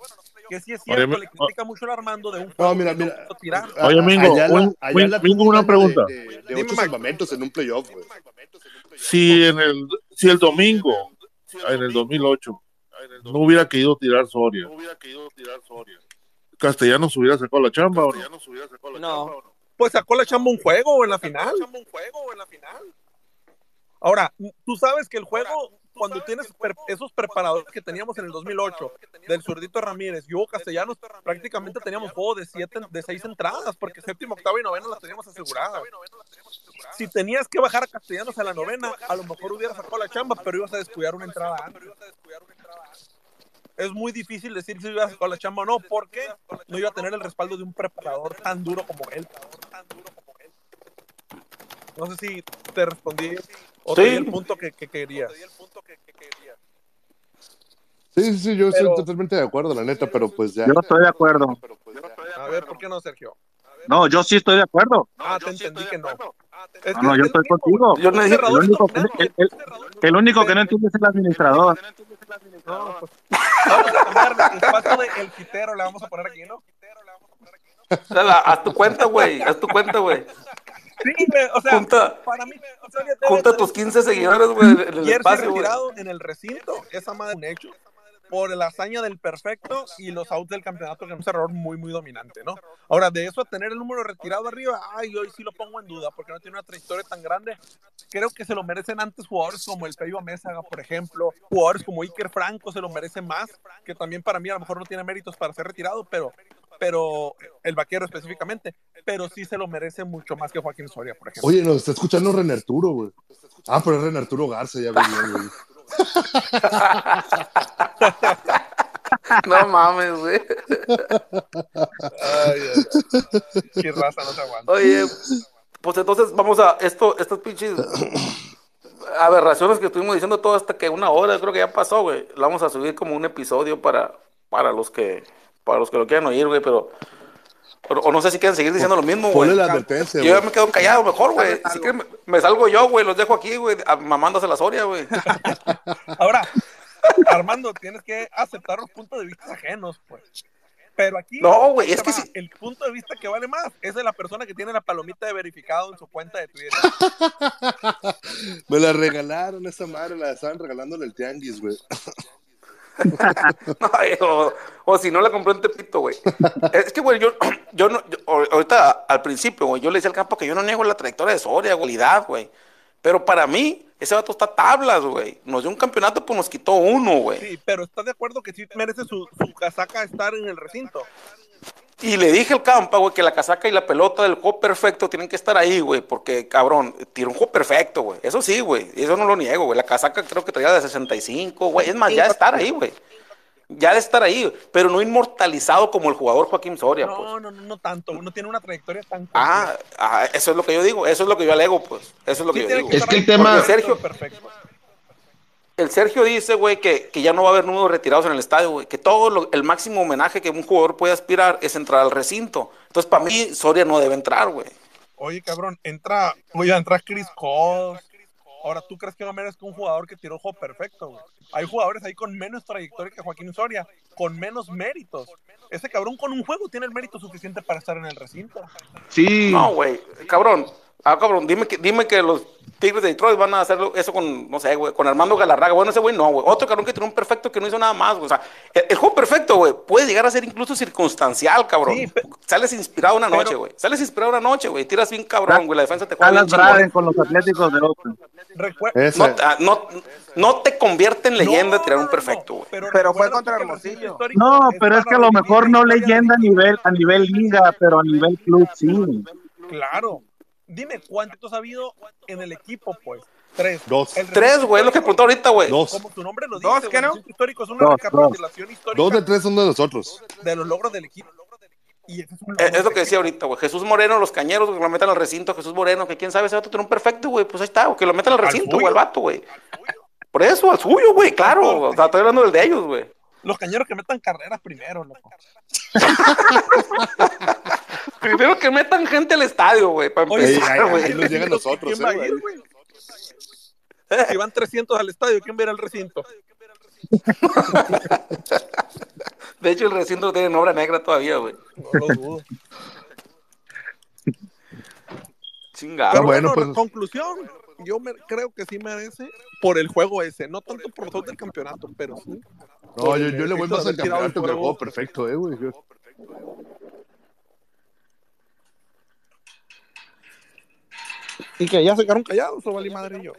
Que sí es cierto, Oye, le critica mucho el Armando de un No, juego mira, no mira. quiso tirar. Oye, Mingo, un- una un pregunta. De, de, de ocho salvamentos en un playoff, güey. Si en el, si el domingo, en el 2008, no hubiera querido tirar Soria, Castellanos hubiera sacado la chamba o no? No. Pues sacó la chamba un juego o en la final. Ahora, tú sabes que el juego, cuando tienes per- esos preparadores que teníamos en el 2008, del zurdito Ramírez y Hugo Castellanos, prácticamente teníamos juego de siete, de seis entradas, porque séptimo, octavo y noveno las teníamos aseguradas. Si tenías que bajar a Castellanos a la novena, a lo mejor hubieras sacado la chamba, pero ibas a descuidar una entrada antes. Es muy difícil decir si iba a sacar la chamba o no, porque no iba a tener el respaldo de un preparador tan duro como él. No sé si te respondí o te Sí. di el punto que, que querías. Sí, sí, sí, yo Pero- estoy totalmente de acuerdo, la neta, pero pues ya. Yo estoy de acuerdo. A ver, ¿por qué no, Sergio? No, yo sí estoy de acuerdo. Ah, te entendí que no. Es No, que no, yo estoy contigo. Yo no dije- El único, que, el, el- el único que no entiende es el administrador. No, pues, vamos a cambiarle el espacio de el quitero, le vamos a poner aquí, ¿no? Dala, haz tu cuenta, güey, haz tu cuenta, güey. Sí, güey, o sea, Junta, para mí, o sea, junta tus 15 seguidores, güey, en el espacio, retirado en el recinto, esa madre es un hecho. Por la hazaña del perfecto y los outs del campeonato, que es un error muy, muy dominante, ¿no? Ahora, de eso a tener el número retirado arriba, ay, hoy sí lo pongo en duda, porque no tiene una trayectoria tan grande. Creo que se lo merecen antes jugadores como el Peyo Mésaga, por ejemplo, jugadores como Iker Franco se lo merecen más, que también para mí a lo mejor no tiene méritos para ser retirado, pero, pero el vaquero específicamente, pero sí se lo merece mucho más que Joaquín Soria, por ejemplo. Oye, nos está escuchando Ren Arturo, güey. Ah, pero es Ren Arturo Garza, ya güey. *laughs* No mames, güey. Ay, ay, ay. Qué raza no se aguanta. Oye, pues entonces vamos a esto, estas pinches aberraciones que estuvimos diciendo todo hasta que una hora, creo que ya pasó, güey. La vamos a subir como un episodio para, para los que para los que lo quieran oír, güey, pero o, o no sé si quieren seguir diciendo lo mismo, güey. Ponle la advertencia, Yo ya me quedo callado mejor, güey. Si quieren, me, me salgo yo, güey, los dejo aquí, güey, mamándose la Soria, güey. *laughs* Ahora, Armando, tienes que aceptar los puntos de vista ajenos, pues. Pero aquí No, güey, es que va, sí. el punto de vista que vale más es de la persona que tiene la palomita de verificado en su cuenta de Twitter. *laughs* Me la regalaron esa madre, la estaban regalando en el tianguis, güey. *laughs* *laughs* O, si no la compré en Tepito, güey. Es que, güey, yo, *clears throat* yo no, yo- ahorita al principio, güey, yo le decía al campo que yo no niego la trayectoria de Soria, cualidad, güey. Pero para mí, ese vato está tablas, güey. Nos dio un campeonato, pues nos quitó uno, güey. Sí, pero ¿estás de acuerdo que sí merece su, su casaca estar en el recinto? Y le dije al campa, güey, que la casaca y la pelota del juego perfecto tienen que estar ahí, güey, porque, cabrón, tiró un juego perfecto, güey. Eso sí, güey, eso no lo niego, güey. La casaca creo que traía de 65, güey. Es más, ya de estar ahí, güey. Ya de estar ahí, pero no inmortalizado como el jugador Joaquín Soria, pues. No, no, no, no tanto. Uno tiene una trayectoria tan Ah, ah, eso es lo que yo digo, eso es lo que yo alego, pues. Eso es lo que Sí yo digo. que Es que el tema- Sergio- perfecto. El Sergio dice, güey, que, que ya no va a haber números retirados en el estadio, güey. Que todo lo- el máximo homenaje que un jugador puede aspirar es entrar al recinto. Entonces, para mí, Soria no debe entrar, güey. Oye, cabrón, entra, oye, entra Chris Cole. Ahora, ¿tú crees que no merezca un jugador que tiró juego perfecto, güey? Hay jugadores ahí con menos trayectoria que Joaquín Soria, con menos méritos. Ese cabrón con un juego tiene el mérito suficiente para estar en el recinto. Sí. No, güey, cabrón. Ah, cabrón, dime que, dime que los Tigres de Detroit van a hacer eso con, no sé, güey, con Armando Galarraga. Bueno, ese güey no, güey. Otro cabrón que tiene un perfecto que no hizo nada más, güey. O sea, el, el juego perfecto, güey, puede llegar a ser incluso circunstancial, cabrón. Sí, Sales inspirado una pero- noche, güey. Sales inspirado una noche, güey. Tiras bien cabrón, güey. La defensa te juega bien con los Atléticos de Oakland. No, ah, no, no te convierte en leyenda No, tirar un perfecto, güey. Pero recuerda fue contra Hermosillo. No, pero es que a lo mejor no leyenda a nivel, a nivel liga, pero a nivel club sí. Claro. Dime cuántos ha habido en el equipo, pues. Tres. Dos. El Tres, güey, es lo que preguntó ahorita, güey. Dos. Como tu nombre lo dice, Dos, ¿qué no? registro histórico es una Dos, recapitulación histórica Dos de tres son de nosotros. de los logros del equipo. Y ese es, un Eh, Es lo que decía ahorita, güey. Jesús Moreno, los cañeros, que lo metan al recinto. Jesús Moreno, que quién sabe, ese vato tiene un perfecto, güey. Pues ahí está, güey, que lo metan al recinto, güey, al vato, güey. Por eso, al suyo, güey, claro. O sea, estoy hablando del de ellos, güey. Los cañeros que metan carreras primero, loco. *laughs* Primero que metan gente al estadio, güey, para empezar, ahí- güey. ahí nos llegan nosotros, ¿Quién va eh, a ir, güey. Si van 300 al estadio, ¿quién ir al recinto? De hecho, el recinto tiene obra negra todavía, güey. No lo dudo. Chingado. Pero bueno, bueno, pues- conclusión, yo me, creo que sí merece por el juego ese, no tanto por los del campeonato, pero sí. No, yo, el yo le voy más al el campeonato que fuego. juego perfecto, eh, güey. Y que ya se quedaron callados, o vale madre y yo.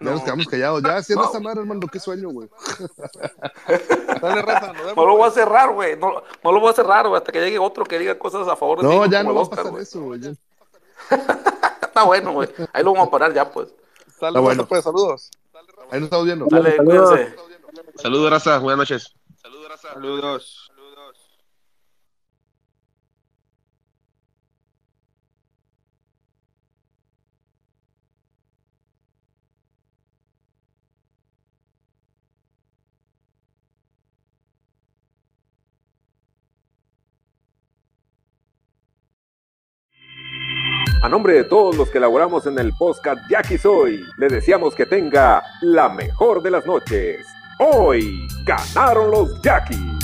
Ya nos quedamos callados. Ya, cierra esta madre, hermano. Qué sueño, güey. *laughs* Dale, raza, nos vemos. No lo voy a cerrar, güey. No, no lo voy a cerrar, güey, hasta que llegue otro que diga cosas a favor de No, ti, ya no va a pasar eso, güey. *laughs* Está bueno, güey. Ahí lo vamos a parar ya, pues. Ah, bueno. raza, pues, saludos. Ahí nos estamos viendo. Dale, Saludos. cuídense. Saludos, raza. Buenas noches. Saludos. A nombre de todos los que elaboramos en el podcast Jackie Soy, le deseamos que tenga la mejor de las noches. Hoy ganaron los Jackies.